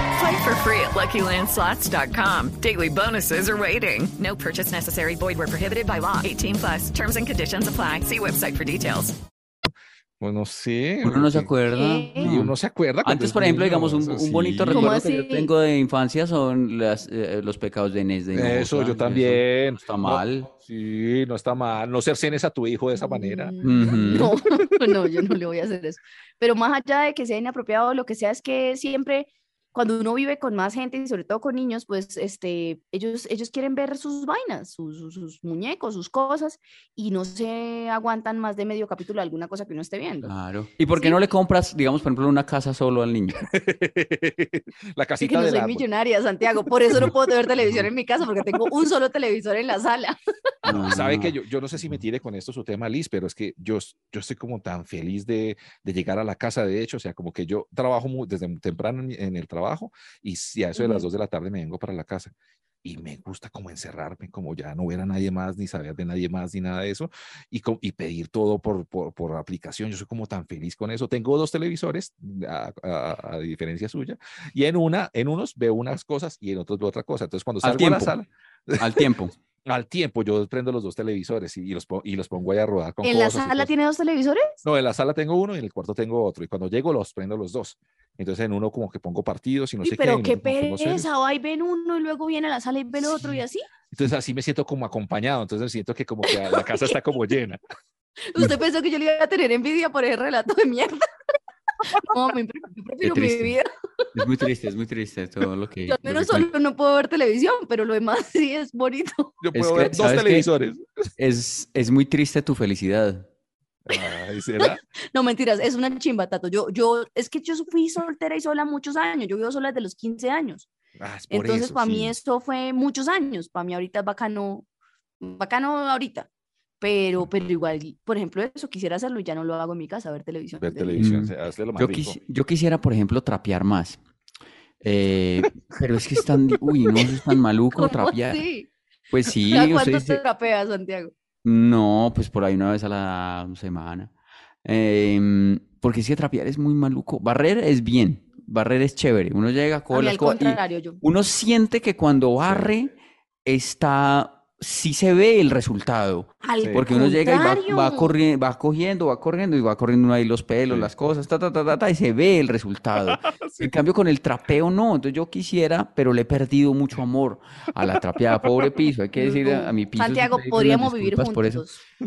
Play for free at LuckyLandSlots.com. Daily bonuses are waiting. No purchase necessary. Void were prohibited by law. 18 plus. Terms and conditions apply. See website for details. pues no sé. uno no se acuerda. ¿Qué? Y uno se acuerda. Antes, es por ejemplo, niño, digamos, un, eso un bonito sí. ¿Cómo recuerdo que yo tengo de infancia son las, eh, los pecados de Inés de Eso, Hinojosa, yo también. no está No, mal. sí, no está mal. No cercenes a tu hijo de esa manera. Mm, Ujú. No, [LAUGHS] [LAUGHS] no, yo no le voy a hacer eso. Pero más allá de que sea inapropiado o lo que sea, es que siempre cuando uno vive con más gente y sobre todo con niños, pues este, ellos, ellos quieren ver sus vainas, sus, sus- sus muñecos, sus cosas, y no se aguantan más de medio capítulo de alguna cosa que uno esté viendo. Claro. ¿Y por qué Sí. no le compras, digamos, por ejemplo, una casa solo al niño? [LAUGHS] La casita que no del soy árbol. millonaria, Santiago, por eso no puedo tener [LAUGHS] televisión en mi casa, porque tengo un solo televisor en la sala. Sabe Ah. que yo, yo no sé si me tire con esto su tema, Liz, pero es que yo, yo estoy como tan feliz de, de llegar a la casa, de hecho, o sea, como que yo trabajo mu- desde muy temprano en el trabajo y si a eso de las Ujú. 2 de la tarde me vengo para la casa y me gusta como encerrarme, como ya no ver a nadie más, ni saber de nadie más, ni nada de eso, y, y pedir todo por, por, por aplicación. Yo soy como tan feliz con eso. Tengo dos televisores, a, a- a diferencia suya, y en una, en unos veo unas cosas y en otros veo otra cosa. Entonces, cuando Al salgo a la sala, Al tiempo. [LAUGHS] al tiempo yo prendo los dos televisores y, y los, y los pongo ahí a rodar con ¿En la cosas y sala tiene dos televisores? No, en la sala tengo uno y en el cuarto tengo otro. Y cuando llego los prendo los dos. Entonces en uno como que pongo partidos y no Uy, sé pero qué. qué pongo series. pereza, va y ven uno y luego viene a la sala y ve el otro y así. Entonces así me siento como acompañado. Entonces siento que como que la casa está [LAUGHS] como llena. ¿Usted pensó que yo le iba a tener envidia por ese relato de mierda? [LAUGHS] No, me prefiero mi vida. Es muy triste, es muy triste todo lo que... Yo al que menos solo no puedo ver televisión, pero lo demás [LAUGHS] sí es bonito. Yo Es puedo que, ver dos ¿sabes qué? televisores. Es, es muy triste tu felicidad. Ay, ¿será? [LAUGHS] No, mentiras, es una chimba, Tato. Yo, yo, es que yo fui soltera y sola muchos años. Yo vivo sola desde los 15 años. Ah, es por Entonces, eso, para mí sí. esto fue muchos años. Para mí ahorita es bacano, bacano ahorita. Pero, pero igual, por ejemplo, eso quisiera hacerlo y ya no lo hago en mi casa, ver televisión. Ver televisión, Mm. se hace lo más Yo, rico. quisi- yo quisiera, por ejemplo, trapear más. Eh, [LAUGHS] pero es que es tan... di- Uy, no, es tan maluco ¿Cómo trapear. así? Pues sí, ¿Cada usted cuánto dice- trapeas, Santiago? No, pues por ahí una vez a la semana. Em, porque es que trapear es muy maluco. Barrer es bien, barrer es chévere. Uno llega, A coge mí la al escoba y contrario, yo. uno siente que cuando barre está, sí se ve el resultado. Al. Porque uno llega y va, va, corriendo, va cogiendo, va corriendo y va corriendo uno ahí los pelos, Sí. las cosas, ta, ta, ta, ta, ta, y se ve el resultado. [LAUGHS] En cambio, con el trapeo no. Entonces yo quisiera, pero le he perdido mucho amor a la trapeada. Pobre piso, hay que decir a, a mi piso. Santiago, podríamos vivir disculpas por eso. [LAUGHS]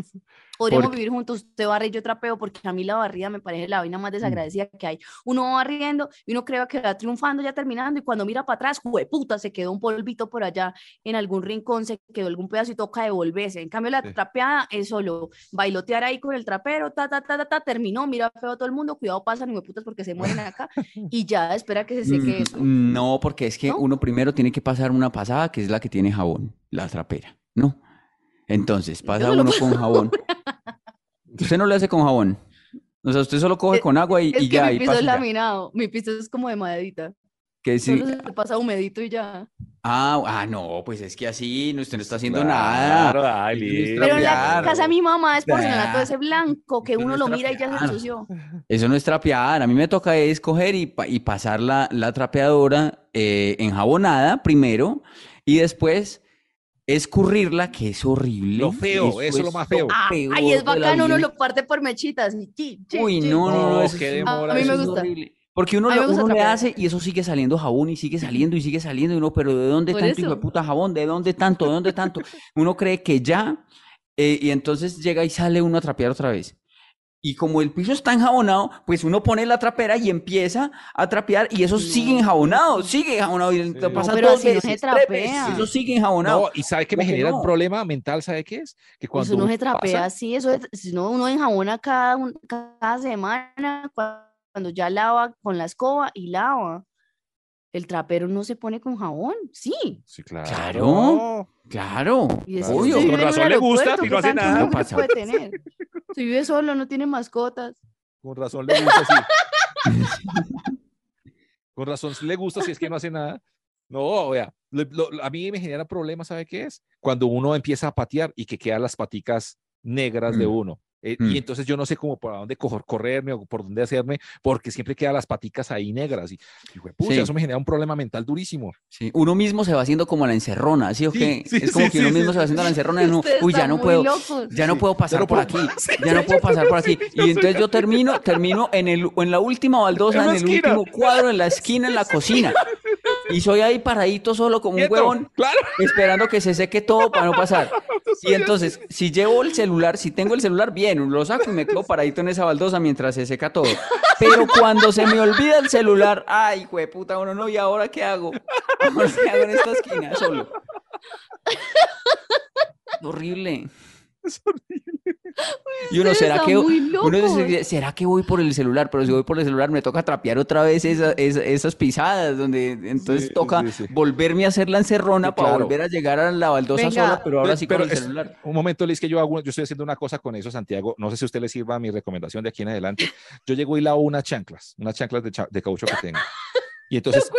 Podríamos Porque- vivir juntos, usted barre y yo trapeo, porque a mí la barrida me parece la vaina más Mm. desagradecida que hay. Uno va barriendo y uno cree que va triunfando ya terminando, y cuando mira para atrás, puta, se quedó un polvito por allá en algún rincón, se quedó algún pedazo y toca devolverse. En cambio, la Sí. trapeada es solo bailotear ahí con el trapero, ta, ta, ta, ta, ta, terminó, mira feo a todo el mundo, cuidado, pasan y putas porque se mueren acá, [LAUGHS] y ya espera que se seque Mm, eso. No, porque es que ¿No? uno primero tiene que pasar una pasada que es la que tiene jabón, la trapera, ¿no? Entonces pasa uno con jabón. [LAUGHS] Usted no le hace con jabón. O sea, usted solo coge Es- con agua y, Es y que ya, mi y piso pasa es ya. laminado, mi piso es como de maderita. Que sí. Solo se pasa humedito y ya. Ah, ah, no, pues es que así no, usted no está haciendo Claro, nada. Liz. Pero en la casa de mi mamá es porcelanato Claro. ese blanco que no uno lo mira y ya se ensució. Eso no es trapear. A mí me toca es coger y, y pasar la, la trapeadora eh, enjabonada primero y después escurrirla, que es horrible. Lo feo, eso es lo más feo. Ah, ay, es bacano, uno lo parte por mechitas. y chi, chi, Uy, no, no, no, No, eso qué es- demora, A mí me eso es gusta. horrible. Porque uno, lo- uno le hace y eso sigue saliendo jabón y sigue saliendo y sigue saliendo y uno, pero ¿de dónde Por tanto hijo de puta jabón? ¿De dónde tanto? ¿De dónde tanto? [LAUGHS] Uno cree que ya eh, y entonces llega y sale uno a trapear otra vez. Y como el piso está enjabonado, pues uno pone la trapera y empieza a trapear y eso sigue enjabonado, sigue enjabonado y No, pasa pero dos así no se veces, tres veces, trapea. eso sigue enjabonado. No, y ¿sabe qué me ¿Cómo que genera no? un problema mental? ¿Sabe qué es? Que cuando Eso no se uno trapea pasa- así, eso es, si no, uno enjabona cada, un- cada semana cua- cuando ya lava con la escoba y lava. El trapero no se pone con jabón, sí. Sí, claro. Claro. Claro, Y es- obvio. Con razón le gusta y no ¿qué hace nada. mugre Pasa. puede tener? [LAUGHS] Si vive solo, no tiene mascotas. Con razón le gusta, sí. [LAUGHS] Con razón le gusta si es que no hace nada. No, vea, a mí me genera problemas, ¿sabe qué es? Cuando uno empieza a patear y que quedan las paticas negras de Mm. uno. Eh, Mm. Y entonces yo no sé cómo por dónde coger, correrme o por dónde hacerme, porque siempre quedan las paticas ahí negras. Y, y pucha, Sí. eso me genera un problema mental durísimo. Sí, uno mismo se va haciendo como la encerrona, ¿sí o qué? sí, es como sí, que uno sí, mismo sí, se va haciendo la encerrona y uno, uy, ya no puedo, ya no puedo [LAUGHS] pasar por aquí, ya no puedo pasar por aquí. Y entonces yo termino, termino en el, en la última baldosa, [LAUGHS] En el esquina. último cuadro, en la esquina, en la [LAUGHS] cocina. Y soy ahí paradito solo como un huevón, Claro. esperando que se seque todo para no pasar. [LAUGHS] Y entonces, si llevo el celular, si tengo el celular, bien, lo saco y me quedo paradito en esa baldosa mientras se seca todo. Pero cuando se me olvida el celular, ay, puta, uno no, ¿y ahora qué hago? ¿Ahora qué hago en esta esquina solo? Horrible. Y uno, ¿será que, uno dice. ¿será que voy por el celular? Pero si voy por el celular me toca trapear otra vez esa- esa- esas pisadas, donde entonces Sí, toca sí, sí. volverme a hacer la encerrona Sí, para claro. volver a llegar a la baldosa Venga. sola, pero ahora sí pero con el es- celular. Un momento, Liz, que yo hago, yo estoy haciendo una cosa con eso, Santiago. No sé si a usted le sirva mi recomendación de aquí en adelante. Yo llego y lavo unas chanclas, unas chanclas de, cha- de caucho que tengo. Y [LAUGHS] entonces,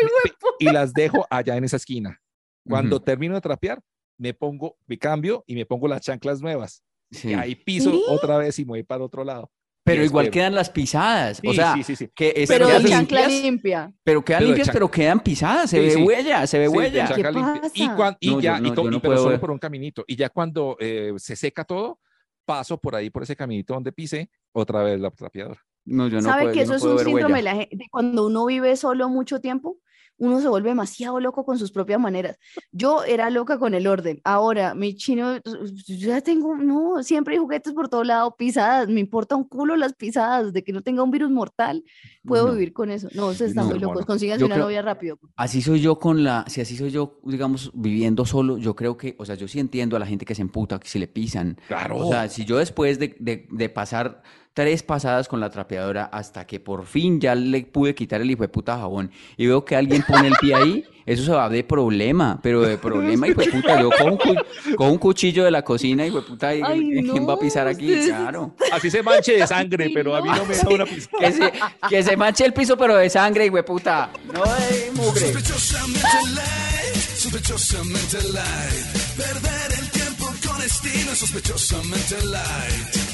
y las dejo allá en esa esquina. Cuando Ujú. termino de trapear, me pongo, me cambio y me pongo las chanclas nuevas. Sí. Y ahí piso ¿Sí? otra vez y me voy para otro lado. Pero Y igual quedan las pisadas. o Sí, sea, sí, sí, sí. que Pero se chancla limpias, limpia. pero quedan Pero limpias, pero quedan pisadas. Se Sí, ve sí. huella, se ve huella. chancla ¿Qué limpia. Y, cuan- y No, ya, no- yo no y pero puedo solo ver. por un caminito. Y ya cuando eh, se seca todo, paso por ahí, por ese caminito donde pisé, otra vez la trapeadora. No, yo no ¿Sabe puedo, que eso no es un síndrome de cuando uno vive solo mucho tiempo? Uno se vuelve demasiado loco con sus propias maneras. Yo era loca con el orden. Ahora, mi chino, yo ya tengo, no, siempre hay juguetes por todo lado, pisadas. Me importa un culo las pisadas, de que no tenga un virus mortal. Puedo No. vivir con eso. No, ustedes están No, muy locos. Consíganse Yo una creo- novia rápido. Así soy yo con la, si así soy yo, digamos, viviendo solo, yo creo que, o sea, yo sí entiendo a la gente que se emputa, que se le pisan. Claro. O sea, si yo después de, de- de pasar tres pasadas con la trapeadora hasta que por fin ya le pude quitar el hijo de puta jabón y veo que alguien pone el pie ahí, [LAUGHS] eso se va de problema, pero de problema, [LAUGHS] hijo de puta. Yo con un, cu- con un cuchillo de la cocina, hijo de puta, y- Ay, ¿quién va a no, pisar aquí? ustedes- Claro. Así se manche de sangre, pero a mí no. no me da una pizca. Que se, que se manche el piso, pero de sangre, hijo de puta. No de mugre. Sospechosamente light, sospechosamente light. Perder el tiempo con estilo, sospechosamente light.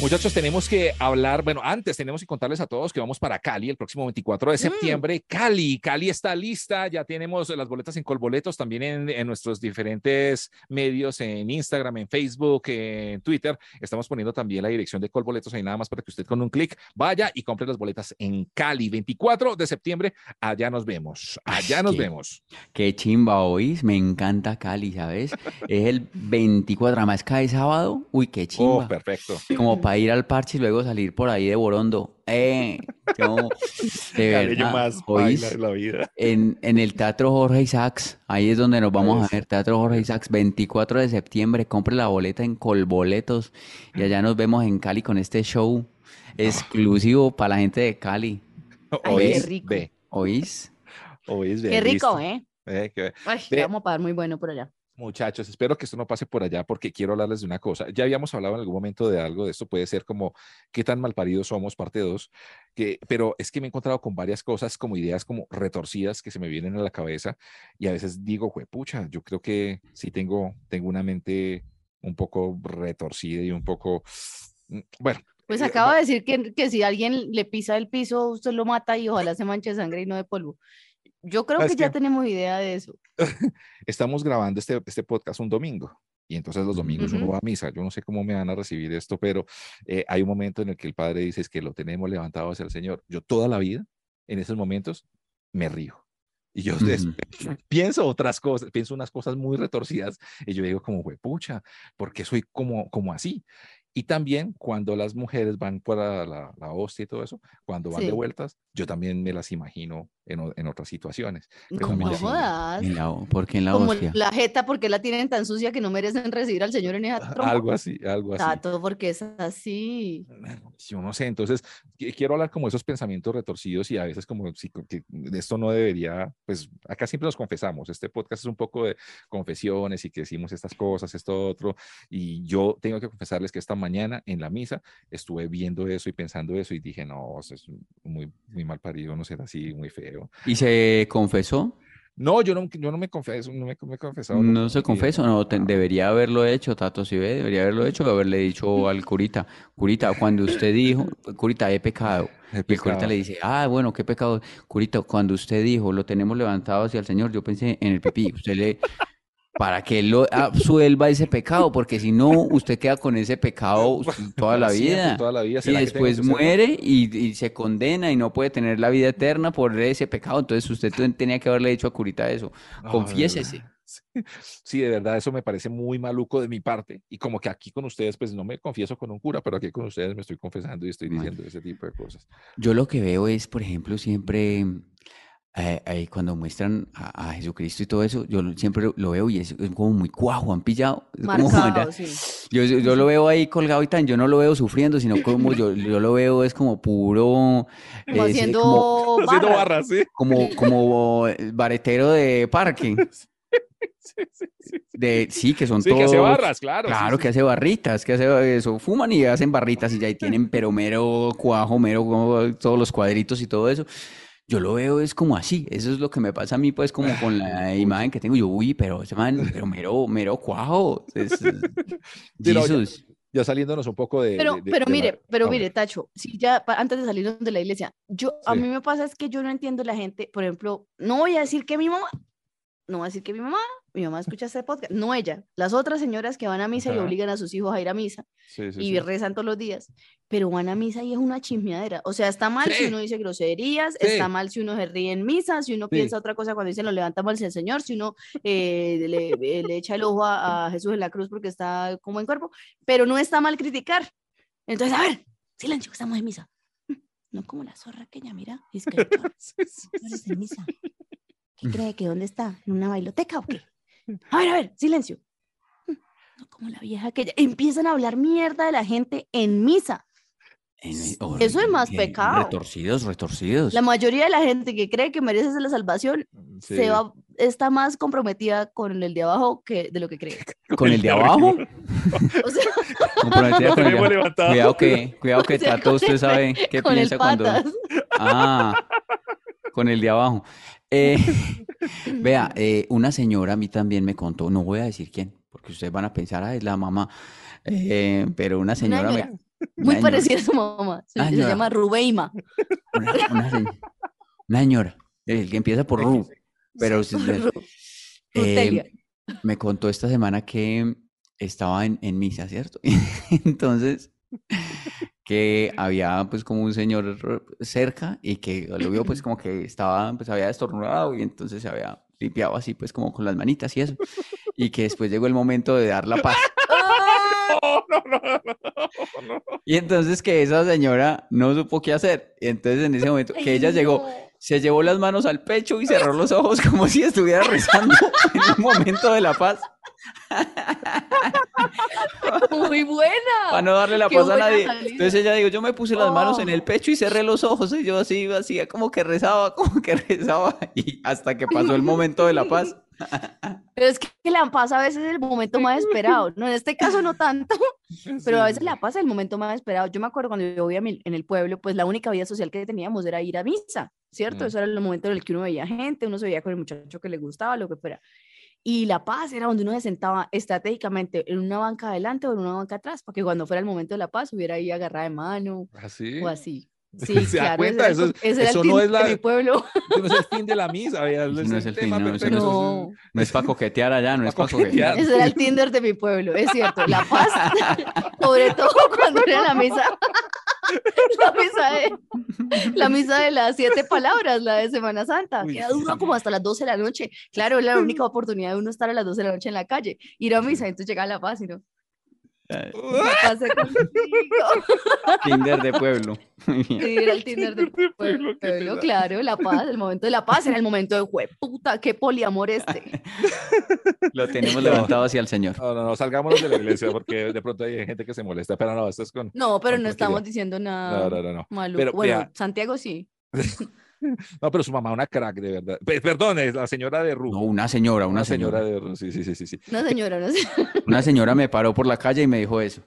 Muchachos, tenemos que hablar, bueno, antes tenemos que contarles a todos que vamos para Cali el próximo 24 de septiembre. Cali, Cali está lista, ya tenemos las boletas en Colboletos, también en, en nuestros diferentes medios, en Instagram, en Facebook, en Twitter. Estamos poniendo también la dirección de Colboletos ahí nada más para que usted con un clic vaya y compre las boletas en Cali, 24 de septiembre. Allá nos vemos, allá Ay, nos qué- vemos. Qué chimba hoy, me encanta Cali, ¿sabes? Es el 24, además cae sábado, uy, qué Oh, chimba. perfecto. Como para ir al parche y luego salir por ahí de Borondo. Eh, yo, de verdad, más ¿oís? la vida. En, en el Teatro Jorge Isaacs, ahí es donde nos vamos a ver, Teatro Jorge Isaacs, 24 de septiembre, compre la boleta en Colboletos y allá nos vemos en Cali con este show exclusivo para la gente de Cali. Ay, qué Oís, rico. ¿Oís? oís, Qué rico. ¿eh? Eh, qué- Ay, vamos a pagar muy bueno por allá. Muchachos, espero que esto no pase por allá porque quiero hablarles de una cosa. Ya habíamos hablado en algún momento de algo de esto, puede ser como qué tan malparidos somos, parte 2, que, pero es que me he encontrado con varias cosas, como ideas como retorcidas que se me vienen a la cabeza y a veces digo, pucha, yo creo que sí tengo, tengo una mente un poco retorcida y un poco, mm, bueno. Pues eh, acabo va- de decir que, que si alguien le pisa el piso, usted lo mata y ojalá se manche de sangre y no de polvo. Yo creo que es ya que- tenemos idea de eso. [LAUGHS] estamos grabando este, este podcast un domingo y entonces los domingos uno Ujú. va a misa. Yo no sé cómo me van a recibir esto, pero eh, hay un momento en el que el padre dice es que lo tenemos levantado hacia el Señor. Yo toda la vida en esos momentos me río. Y yo Ujú. des- [LAUGHS] pienso otras cosas, pienso unas cosas muy retorcidas y yo digo como, pucha, ¿por qué soy como, como así? Y también cuando las mujeres van para la, la hostia y todo eso, cuando van de Sí. vueltas, yo también me las imagino en, en otras situaciones. ¿Cómo así, jodas. En la- ¿Por qué en la Como hostia? la jeta, porque la tienen tan sucia que no merecen recibir al señor en esa trompa? algo así, algo así. Tato, porque es así. Yo no sé, entonces qui- quiero hablar como esos pensamientos retorcidos y a veces como si que esto no debería, pues acá siempre nos confesamos, este podcast es un poco de confesiones y que decimos estas cosas, esto otro, y yo tengo que confesarles que esta mañana en la misa estuve viendo eso y pensando eso y dije, no, eso es muy, muy mal parido, no ser así, muy feo. ¿Y se confesó? No, yo no, yo no me confeso, no me, me he confesado. No se confesó, no, te- debería haberlo hecho, Tato, si ve, debería haberlo hecho, haberle dicho al curita, curita, cuando usted dijo, curita, he pecado. [LAUGHS] He Y el curita pecado. le dice, ah, bueno, qué pecado. Curita, cuando usted dijo, lo tenemos levantado hacia el Señor, yo pensé en el pipí. Usted le, para que él lo absuelva ese pecado, porque si no, usted queda con ese pecado toda la vida. toda la vida. Y ¿Será que tengo después muere y, y se condena y no puede tener la vida eterna por ese pecado. Entonces usted ten- tenía que haberle dicho a Curita eso. De Confiésese. [LAUGHS] Sí, sí, de verdad, eso me parece muy maluco de mi parte. Y como que aquí con ustedes, pues no me confieso con un cura, pero aquí con ustedes me estoy confesando y estoy Bueno. diciendo ese tipo de cosas. Yo lo que veo es, por ejemplo, siempre eh, eh, cuando muestran a, a Jesucristo y todo eso, yo siempre lo, veo y es, es como muy cuajo, han pillado. como [LAUGHS] Marcado, sí. yo, lo veo ahí colgado y tan, yo no lo veo sufriendo, sino como yo, yo lo veo es como puro, Como eh, haciendo como, Haciendo barras. barras, sí. como, como baretero de parque. [LAUGHS] Sí, sí, sí. De, sí, que son Sí, que hace todos- barras, claro. Claro, sí. que hace barritas, que hace eso, fuman y hacen barritas y ya ahí tienen pero mero cuajo, mero como todos los cuadritos y todo eso. Yo lo veo es como así, eso es lo que me pasa a mí pues como con la [LAUGHS] imagen que tengo, yo, uy, pero ese man, pero mero, mero cuajo, es, [LAUGHS] no, ya- saliéndonos un poco de. Pero, de- de- pero de la- mire, pero a ver, mire, Tacho, si ya pa- antes de salirnos de la iglesia, yo a mí me pasa es que yo no entiendo la gente, por ejemplo, no voy a decir que mi mamá, no voy a decir que mi mamá, mi mamá escucha este podcast, no ella, las otras señoras que van a misa y obligan a sus hijos a ir a misa sí, sí, y sí. rezan todos los días, pero van a misa y es una chismeadera. O sea, está mal si uno dice groserías, está mal si uno se ríe en misa, si uno piensa otra cosa cuando dice lo levantamos al Señor, si uno eh, le, eh, le echa el ojo a, a Jesús en la cruz porque está como en cuerpo, pero no está mal criticar. Entonces, a ver, silencio, estamos en misa. [LAUGHS] No como la zorra mira, es que [LAUGHS] en misa. ¿Qué cree que dónde está? ¿En una bailoteca o qué? A ver, a ver, silencio. No como la vieja que. Empiezan a hablar mierda de la gente en misa. En- Eso es más pecado. Retorcidos, retorcidos. La mayoría de la gente que cree que mereces la salvación Sí. se va, está más comprometida con el de abajo que de lo que cree. [LAUGHS] ¿Con el de abajo? [LAUGHS] O [LAUGHS] sea, Comprometida con el de abajo. Cuidado que, cuidado que O sea, Tato, usted el- sabe qué con el piensa cuando... Ah, con el de abajo. Eh, vea, [LAUGHS] eh, una señora a mí también me contó, no voy a decir quién, porque ustedes van a pensar, ah, es la mamá, Eh, pero una señora me... Muy una parecida a su mamá. Se, llama Rubeima. Una, una se- una señora, el que empieza por Ru, pero Sí, eh, me contó esta semana que estaba en, en misa, ¿cierto? [LAUGHS] Entonces, que había pues como un señor cerca y que lo vio pues [CLEARS THROAT] como que estaba, pues había estornudado y entonces se había limpiado así pues como con las manitas y eso. Y que después llegó el momento de dar la paz. No, no, no, no, no, no. Y entonces que esa señora no supo qué hacer. Y entonces en ese momento que ella llegó, se llevó las manos al pecho y cerró los ojos como si estuviera rezando [LAUGHS] en un momento de la paz. Muy buena. para no darle la Qué paz a nadie. salida. Entonces ella dijo, yo me puse las manos en el pecho y cerré los ojos y yo así hacía como que rezaba, como que rezaba y hasta que pasó el momento de la paz. [LAUGHS] Pero es que la paz a veces es el momento más esperado. No, en este caso no tanto, [LAUGHS] pero a veces la paz es el momento más esperado. Yo me acuerdo cuando yo vivía en el pueblo, pues la única vida social que teníamos era ir a misa, ¿cierto? Mm. Eso era el momento en el que uno veía gente, uno se veía con el muchacho que le gustaba, lo que fuera. Y la paz era donde uno se sentaba estratégicamente en una banca adelante o en una banca atrás, para que cuando fuera el momento de la paz hubiera ahí agarrada de mano Así. o así. [LAUGHS] ¿Se Sí, da claro, ese cuenta? era el, Eso ese era el eso no es la- de mi pueblo. [LAUGHS] Ese no es el fin de la misa, Ese es no es el fin, no, ese no eso No. No es para coquetear allá, no es Pa' para coquetear. Ese era el Tinder de mi pueblo, es cierto. La [LAUGHS] paz, sobre todo cuando era la misa. La misa de, la misa de las siete palabras, la de Semana Santa, que dura como hasta las 12 de la noche. Claro, es la única oportunidad de uno estar a las 12 de la noche en la calle, ir a misa, entonces llega la paz y no. Contigo. [LAUGHS] Tinder de pueblo. Muy bien. Sí, era el Tinder de pueblo, pueblo, qué pesado. claro, la paz, el momento de la paz, era el momento de jueputa, qué poliamor este. [LAUGHS] Lo tenemos levantado hacia el Señor. No, no, no, salgámonos de la iglesia porque de pronto hay gente que se molesta, pero no, esto es con... No, pero con no estamos diciendo nada No, no, no, no. maluco. Pero, bueno. Santiago sí. [LAUGHS] [LAUGHS] No, pero su mamá una crack, de verdad. Pe- Perdón, es la señora de Ru. No, una señora, una, una señora señora. de Ru, sí, sí, sí, sí, sí. Una señora, no sé. [LAUGHS] Una señora me paró por la calle y me dijo eso.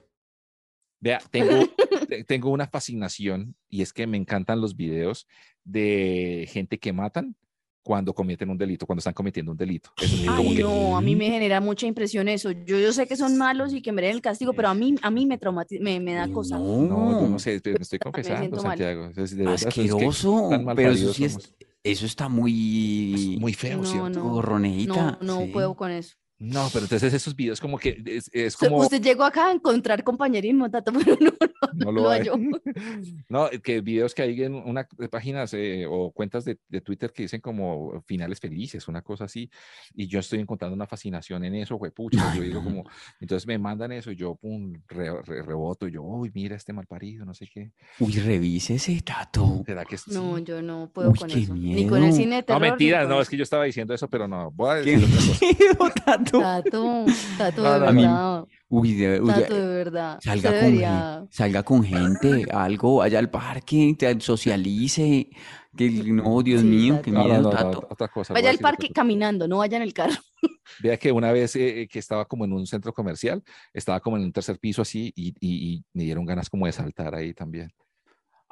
Vea, tengo, [LAUGHS] te- tengo una fascinación y es que me encantan los videos de gente que matan cuando cometen un delito, cuando están cometiendo un delito. Eso Ay, que- no, a mí me genera mucha impresión eso. Yo, yo sé que son malos y que merecen el castigo, pero a mí, a mí me traumatiza, me, me da cosa. No, yo no sé, me estoy [LAUGHS] me confesando, siento mal. Santiago. Es decir, de verdad, es que Asqueroso. pero eso sí es, eso está muy, muy feo, No, ¿cierto? no. gorroneita. No, no sí. puedo con eso. No, pero entonces esos videos como que es, es como Usted llegó acá a encontrar compañerismo, Tato, [LAUGHS] pero no, no lo lo hay. halló. [LAUGHS] No, que videos que hay en una de páginas eh, o cuentas de, de Twitter que dicen como finales felices, una cosa así, y yo estoy encontrando una fascinación en eso, pucha, yo digo como, entonces me mandan eso y yo, pum, re- re- reboto, y yo, uy, mira este mal parido, no sé qué, Uy, revise ese tato. ¿será que es- No, yo no puedo Uy, con qué eso. Ni con el miedo. cine de No, terror. ni mentira, con no, es que yo estaba diciendo eso, pero no, voy a Qué decir otra cosa. miedo, tato. Tato, Tato, No, de no, A mí- verdad. Uy, de- uy, Tato, de verdad. salga Usted con, debería- gen- salga con gente, algo, vaya al parque, te socialice. Que no, Dios Sí, mío, Tato. no, miedo, no, no, tato. otra cosa. voy Vaya a al decir otra parque cosa. caminando, no vaya en el carro. [LAUGHS] Vea que una vez eh, que estaba como en un centro comercial, estaba como en un tercer piso así y, y- y me dieron ganas como de saltar ahí también.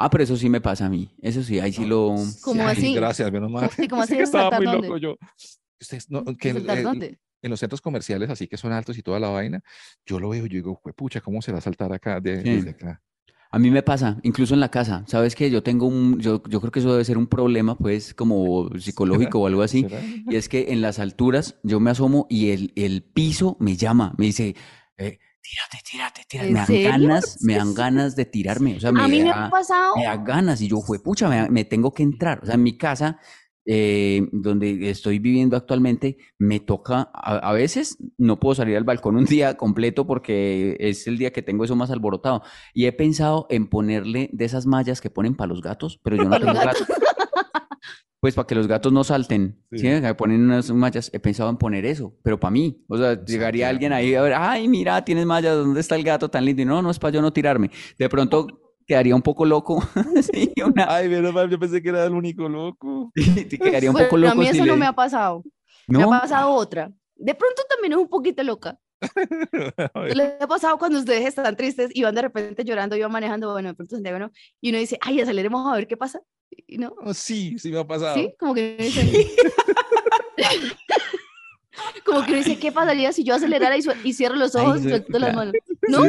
Ah, pero eso sí me pasa a mí. Eso sí, ahí sí lo. ¿Cómo Ay, así? Gracias, menos mal. Sí, ¿cómo [LAUGHS] Es así que de estaba saltar muy dónde? loco yo. Ustedes no, que ¿Saltar eh, dónde? En los centros comerciales así que son altos y toda la vaina, yo lo veo y yo digo, pucha, ¿cómo será saltar acá de, Sí. desde acá? A mí me pasa, incluso en la casa. Sabes que yo tengo un, yo, yo creo que eso debe ser un problema, pues, como [LAUGHS] psicológico o algo así. ¿Será? Y es que en las alturas yo me asomo y el, el piso me llama, me dice, eh, tírate, tírate, tírate. ¿En Me dan serio? ganas, me dan ganas de tirarme. O sea, me A mí me da, ha pasado. me da ganas y yo, pucha, me, me tengo que entrar. O sea, en mi casa, eh, donde estoy viviendo actualmente, me toca, a, a veces no puedo salir al balcón un [LAUGHS] día completo porque es el día que tengo eso más alborotado. Y he pensado en ponerle de esas mallas que ponen para los gatos, pero yo no tengo gatos. Pues para que los gatos no salten, Sí. ¿sí? Que ponen unas mallas, he pensado en poner eso, pero para mí, o sea, llegaría alguien ahí a ver, ay, mira, tienes mallas, ¿dónde está el gato tan lindo? Y no, no es para yo no tirarme. De pronto quedaría un poco loco, [LAUGHS] [LAUGHS] sí, una- Ay, mal, yo pensé que era el único loco. [LAUGHS] sí, quedaría un Bueno, poco a loco mí si eso no le- me ha pasado. Me ¿No? ha pasado otra. De pronto también es un poquito loca. Le ha pasado cuando ustedes están tristes y van de repente llorando y van manejando, bueno, de pronto Santiago no, y uno dice, ay, aceleremos a ver qué pasa. Y no, Oh, sí, sí me ha pasado. sí, como que uno dice, como que uno dice, ¿qué pasaría si yo acelerara y, y cierro los Ay, ojos y sí, suelto las manos? ¿No?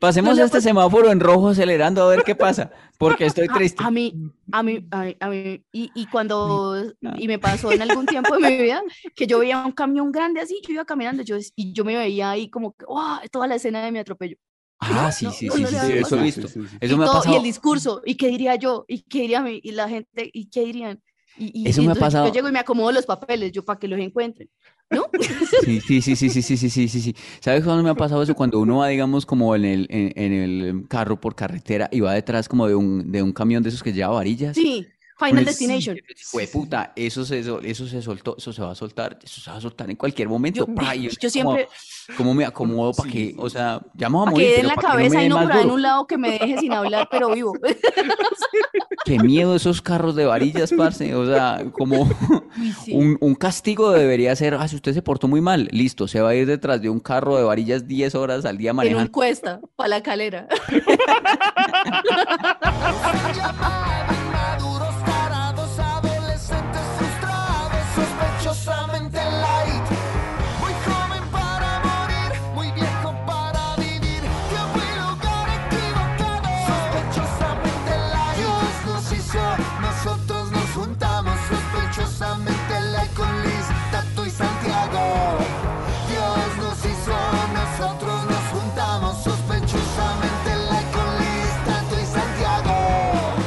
Pasemos le ha este semáforo en rojo acelerando a ver qué pasa, porque estoy A- triste. A, mí, a mí, a mí, a mí, y, y cuando, y me pasó en algún tiempo de mi vida, que yo veía un camión grande así, yo iba caminando, yo, y yo me veía ahí como que, ¡wow! Toda la escena de mi atropello. Ah, no, sí, no, sí, no, sí, no eso he visto. Eso y, me ha todo- y pasado. el discurso, ¿y qué diría yo? ¿Y qué diría mi, y la gente? ¿Y qué dirían? Y, y- Eso me ha pasado. Yo llego y me acomodo los papeles, yo para que los encuentren. ¿No? [LAUGHS] Sí, sí, sí, sí, sí, sí, sí, sí, sí. ¿Sabes cuándo me ha pasado eso? Cuando uno va, digamos, como en el, en, en el carro por carretera y va detrás como de un, de un camión de esos que lleva varillas. Sí, Final dice, Destination. Fue puta, eso se, eso, eso se soltó, eso se va a soltar, eso se va a soltar en cualquier momento. Yo- pa, siempre- ¿Cómo me acomodo para que, o sea, ya me voy a morir, que en la no cabeza dé y no por ahí en un lado que me deje sin hablar, pero vivo. [LAUGHS] Qué miedo esos carros de varillas, parce. O sea, como [LAUGHS] sí. un, un castigo debería ser, ah, si usted se portó muy mal, listo, se va a ir detrás de un carro de varillas 10 horas al día En un manejando. cuesta, para la calera. [LAUGHS]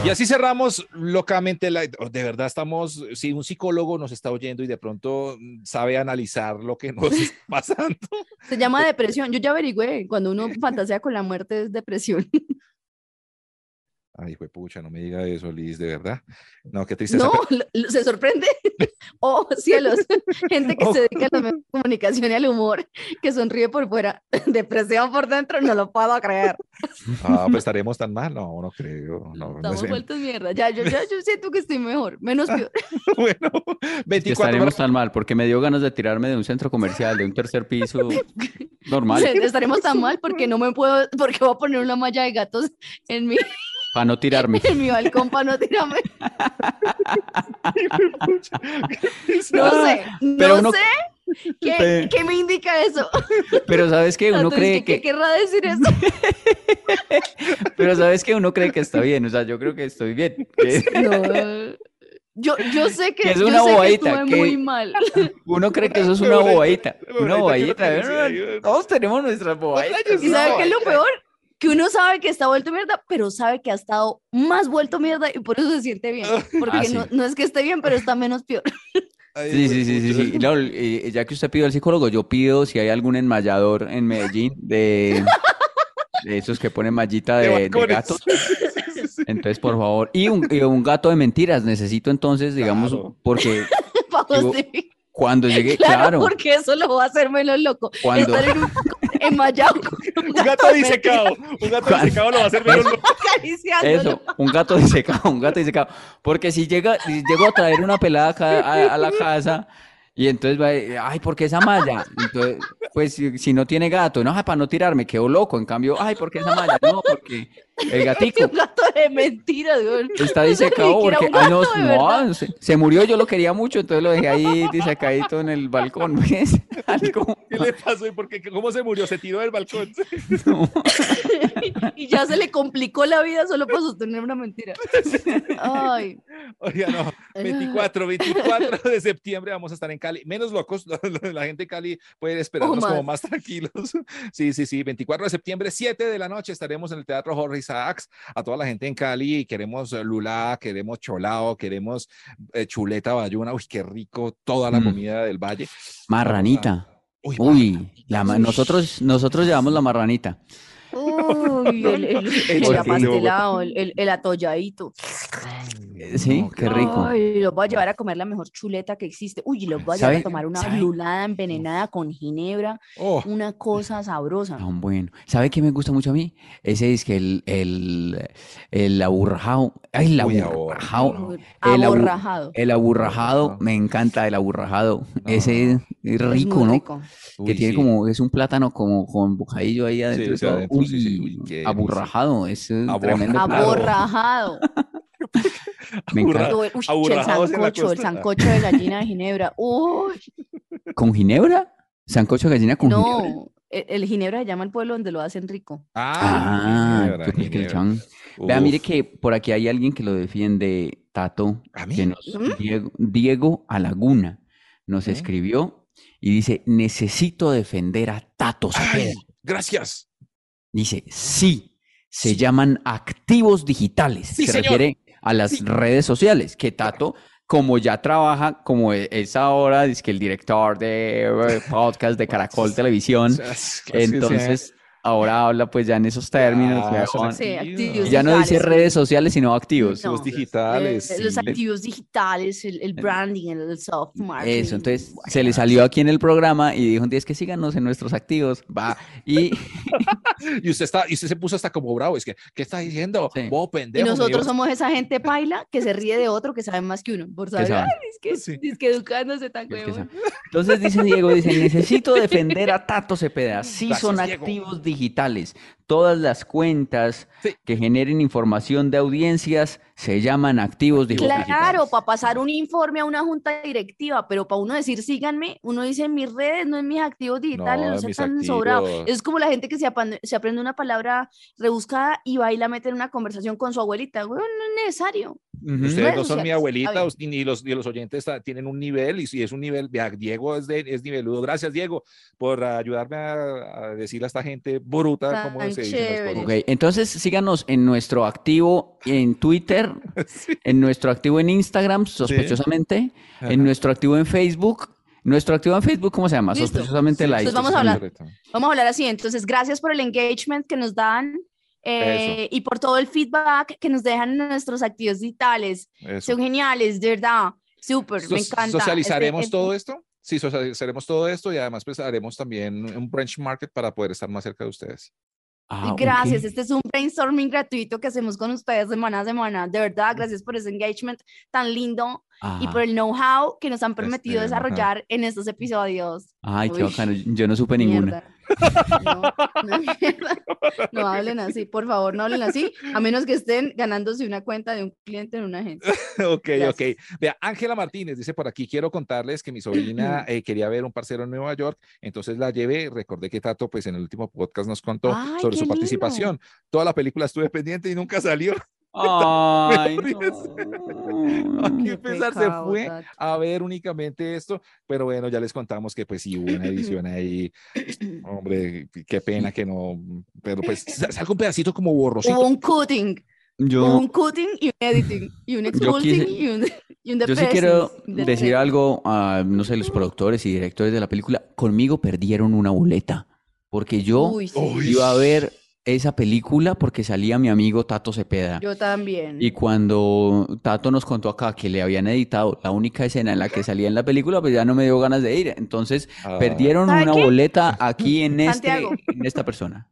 Y así cerramos locamente. La, de verdad estamos, si un psicólogo nos está oyendo y de pronto mm, sabe analizar lo que nos [LAUGHS] está pasando. Se llama depresión. Yo ya averigüé. Cuando uno fantasea con la muerte es depresión. [LAUGHS] Ay, fue pucha, no me diga eso, Liz, de verdad. No, qué tristeza. No, [LAUGHS] se sorprende. [LAUGHS] Oh, cielos. [LAUGHS] Gente que se dedica a la comunicación y al humor, que sonríe por fuera, depresión por dentro, no lo puedo creer. Ah, pues estaremos tan mal. No, no creo. No, no Estamos sé. vueltos mierda. Ya, yo, ya, yo siento que estoy mejor, menos peor. Bueno, Que 24 estaremos horas. tan mal, porque me dio ganas de tirarme de un centro comercial, de un tercer piso normal, Estaremos tan mal porque no me puedo, porque voy a poner una malla de gatos en mi, para no tirarme. [LAUGHS] en mi balcón para no tirarme. [LAUGHS] No sé, no Pero uno- sé. ¿Qué, Pe- qué me indica eso? Pero sabes que uno cree ¿qué, qué que, querrá decir eso? [LAUGHS] pero sabes que uno cree que está bien, o sea, yo creo que estoy bien. que No. Yo, yo sé que, Que es yo una sé que estuve que- muy mal. Uno cree que eso es una bobadita, una Bobadita que. Todos tenemos nuestras bobaditas. ¿Y sabe qué es lo peor? Que uno sabe que está vuelto mierda, pero sabe que ha estado más vuelto mierda y por eso se siente bien. [LAUGHS] Porque Ah, sí. no, no es que esté bien, pero está menos peor. [LAUGHS] Ay, Sí, sí, sí, sí, sí. No, eh, ya que usted pidió al psicólogo, yo pido si hay algún enmayador en Medellín de, de esos que ponen mallita De de, gatos. [LAUGHS] Entonces, por favor. Y un, y un gato de mentiras necesito entonces, digamos, Claro. porque justificar. Cuando [LAUGHS] llegue, Claro, claro, porque eso lo va a hacer menos loco. Cuando- Estar en un [LAUGHS] un Un gato disecado. Un gato disecado lo va a hacer menos loco. eso, un gato disecado, un gato disecado. Porque si llega, si llego a traer una pelada acá a, a la casa y entonces va, a- ay, ¿por qué esa malla? Entonces, pues si, si no tiene gato, no, para no tirarme, quedo loco. En cambio, ay, ¿por qué esa malla? No, porque el [LAUGHS] gatico. Un gato de mentira, Dios. Está disecado [LAUGHS] porque, ay, no, gato de no, verdad. se, se murió, yo lo quería mucho, entonces lo dejé ahí disecadito en el balcón, [LAUGHS] ¿ves? Algo, ¿Qué le pasó? ¿Y por qué? ¿Cómo se murió? Se tiró del balcón. no. y ya se le complicó la vida solo por sostener una mentira. Ay, Oiga, no. 24, 24 de septiembre vamos a estar en Cali. Menos locos, la gente de Cali puede esperarnos más. como más tranquilos. Sí, sí, sí. 24 de septiembre, 7 de la noche, estaremos en el Teatro Jorge Isaacs. A toda la gente en Cali, queremos eh, lulá, queremos cholao, queremos eh, chuleta bayuna. Uy, qué rico toda la Mm. comida del valle. Marranita. Uy, Uy, la ma- nosotros, nosotros llevamos la marranita. uy, el, el, [LAUGHS] el apastelado, el, el, el atolladito. Sí, no, qué rico. Ay, los voy a llevar a comer la mejor chuleta que existe. Uy, los voy a llevar a tomar una ¿Sabe? lulada envenenada con ginebra, Oh, una cosa sabrosa. Tan bueno. ¿Sabe qué me gusta mucho a mí? Ese es que el, el, el aburrajado. Ay, el Uy, aburrajado. Aborrajado. El, abu- Aborrajado. el aburrajado, Aborrajado. me encanta el aburrajado. Ese es Es rico, muy ¿no? rico. que uy, tiene sí. como, es un plátano como con bocadillo ahí adentro. sí, adentro, sí, sí. Uy, aburrajado, es un Aborra- tremendo. Aborrajado. [LAUGHS] [LAUGHS] [LAUGHS] Me encanta. El- uy, el sancocho, el sancocho de gallina de ginebra. [LAUGHS] Uy, ¿Con ginebra? ¿Sancocho de gallina con ginebra? no. El, el ginebra se llama el pueblo donde lo hacen rico. Ah, Ginebra, yo creí que echaban- Vea, mire que por aquí hay alguien que lo defiende, Tato, ¿A mí? que nos, ¿Mm? Diego, Diego Alaguna nos ¿Mm? escribió y dice, necesito defender a Tato Ay, gracias. Dice, sí, se llaman activos digitales. Sí, Se señor. refiere a las Sí. redes sociales, que Tato, como ya trabaja, como e- es ahora, es que el director de eh, podcast de Caracol Televisión, entonces ahora habla pues ya en esos términos. Ah, ya son con- Sí, activos. activos y ya no dice redes sociales, sino activos. Los digitales, eh, Los activos digitales, el, el branding, el, soft marketing. Eso, entonces se le salió aquí en el programa y dijo, es que síganos en nuestros activos, va. [LAUGHS] Y Y usted está, y usted se puso hasta como bravo. Es que, ¿qué está diciendo? Sí. Vos, Y pendejo. nosotros somos esa gente [LAUGHS] paila que se ríe de otro que sabe más que uno. Por saber, sabe. "Ay, es que, Sí. es que educándose tan Es que huevón". Entonces dice Diego, dice, necesito defender a Tato Cepeda. Sí Gracias, son Diego. activos digitales. Todas las cuentas Sí. que generen información de audiencias se llaman activos digitales. Claro, para pasar un informe a una junta directiva, pero para uno decir síganme, uno dice en mis redes, no en mis activos digitales, No, no, en sea mis tan sobrado. activos. Es como la gente que se, se aprende una palabra rebuscada y va y la mete en una conversación con su abuelita. Bueno, no es necesario. Ustedes Redes no son mi abuelita, ni los, ni los oyentes tienen un nivel, y si es un nivel, Diego es, de, es niveludo. Gracias, Diego, por ayudarme a, a decirle a esta gente bruta, como se dicen las chévere. cosas. Ok, entonces síganos en nuestro activo en Twitter, [LAUGHS] en nuestro activo en Instagram, sospechosamente, en nuestro activo en Facebook. Nuestro activo en Facebook, ¿cómo se llama? Listo. Sospechosamente Sí, light. entonces vamos a hablar. Correcto. Vamos a hablar así. Entonces, gracias por el engagement que nos dan eh, y por todo el feedback que nos dejan nuestros activos digitales. Eso. Son geniales, de verdad. Súper, me encanta. ¿Socializaremos Este- todo esto? Sí, socializaremos todo esto y además pues haremos también un branch market para poder estar más cerca de ustedes. Ah. Gracias, este es un brainstorming gratuito que hacemos con ustedes semana a semana. De verdad, gracias por ese engagement tan lindo y Ajá. por el know-how que nos han permitido Este, desarrollar en estos episodios. Ay, qué Uy, bacano. Yo no supe ninguna. [LAUGHS] No, no, hablen así, por favor, no hablen así, a menos que estén ganándose una cuenta de un cliente en una agencia. [LAUGHS] Ok, Gracias. ok. Vea, Ángela Martínez dice por aquí, quiero contarles que mi sobrina [CLEARS THROAT] eh, quería ver un parcero en Nueva York, entonces la llevé, recordé que Tato pues en el último podcast nos contó Ay, sobre su lindo. participación. Toda la película estuve pendiente y nunca salió. Ay, [LAUGHS] no. Aquí Qué César se fue a ver únicamente esto, pero bueno, ya les contamos que pues sí hubo una edición [LAUGHS] ahí. Hombre, qué pena que no, pero pues [LAUGHS] sa- salga un pedacito como borrosito. Hubo un cutting, hubo Yo, un cutting y un editing, y un expulsing quise- y un, y un yo sí quiero decir de- algo a, no sé, los productores y directores de la película. Conmigo perdieron una boleta, porque yo Uy, sí, iba a ver esa película porque salía mi amigo Tato Cepeda. yo también. Y cuando Tato nos contó acá que le habían editado la única escena en la que salía en la película, pues ya no me dio ganas de ir. Entonces Ah. perdieron ¿Sabe una qué? boleta aquí en, este, en esta persona.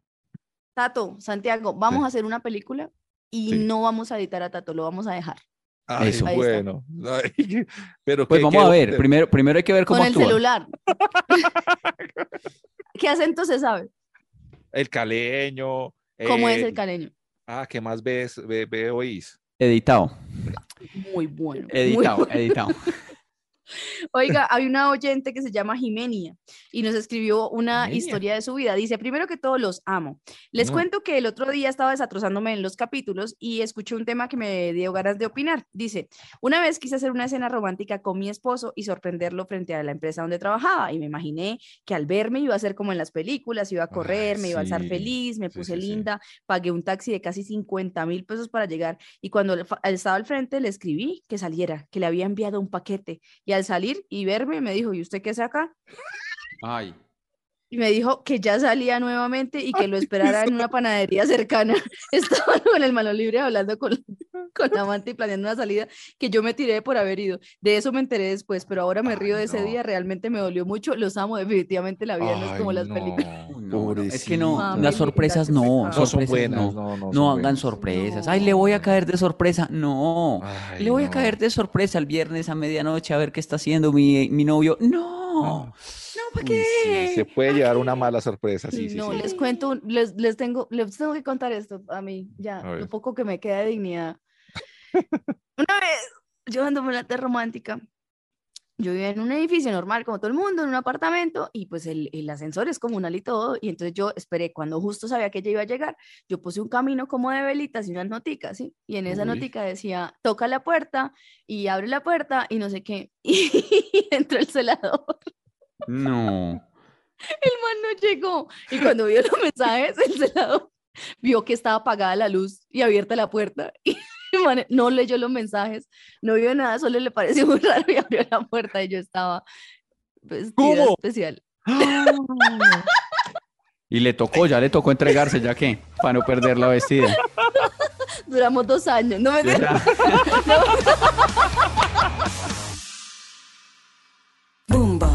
Tato, Santiago, vamos Sí. a hacer una película y Sí. no vamos a editar a Tato, lo vamos a dejar. Ay, Eso. Bueno. Ay, [LAUGHS] pero Pues qué- vamos qué- a ver, primero, primero hay que ver cómo Con el actúa. celular. [LAUGHS] ¿Qué acento se sabe? El caleño. ¿Cómo es eh, el caleño? Ah, ¿qué más ves, ve, ve, oís? Editado, Muy bueno. muy editado, bueno. editado. [LAUGHS] Oiga, hay una oyente que se llama Jimenia y nos escribió una Jimenia. historia de su vida. Dice, primero que todo, los amo. Les cuento que el otro día estaba destrozándome en los capítulos y escuché un tema que me dio ganas de opinar. Dice, una vez quise hacer una escena romántica con mi esposo y sorprenderlo frente a la empresa donde trabajaba y me imaginé que al verme iba a ser como en las películas, iba a correr, me iba a alzar feliz, me Sí, puse sí, linda, pagué un taxi de casi 50 mil pesos para llegar y cuando estaba al frente le escribí que saliera, que le había enviado un paquete y al salir y verme me dijo, ¿y usted qué saca? Ay. Y me dijo que ya salía nuevamente y que lo esperara en una panadería cercana. [LAUGHS] Estaba con el mano libre hablando con, con la amante y planeando una salida que yo me tiré por haber ido. De eso me enteré después, pero ahora me Ay, río de ese no. día. Realmente me dolió mucho. Los amo, definitivamente la vida no es como las no, películas. No, Es que no. Mami, las sorpresas no. No son sorpresas buenas, no. no, no, No son hagan buenas. sorpresas. Ay, le voy a caer de sorpresa. No. Ay, Le voy a caer de sorpresa el viernes a medianoche a ver qué está haciendo mi, mi novio. No. No, ¿para Uy, sí, qué? se puede llevar una mala sorpresa, sí, sí, no, sí. les cuento, les, les tengo, les tengo que contar esto a mí, ya, A lo poco que me queda de dignidad. [LAUGHS] Una vez, yo ando en la T romántica, yo vivía en un edificio normal, como todo el mundo, en un apartamento, y pues el, el ascensor es comunal y todo, y entonces yo esperé, cuando justo sabía que ella iba a llegar, yo puse un camino como de velitas y unas noticas, ¿sí? Y en esa Uy. notica decía, toca la puerta, y abre la puerta, y no sé qué, [LAUGHS] y entró el celador. No. El man no llegó. Y cuando vio los mensajes, el celador vio que estaba apagada la luz y abierta la puerta. [LAUGHS] Y el man no leyó los mensajes, no vio nada, solo le pareció muy raro y abrió la puerta y yo estaba especial. Y le tocó, ya le tocó entregarse, ya que, para no perder la vestida. [LAUGHS] Duramos dos años, no me [LAUGHS] Bumba.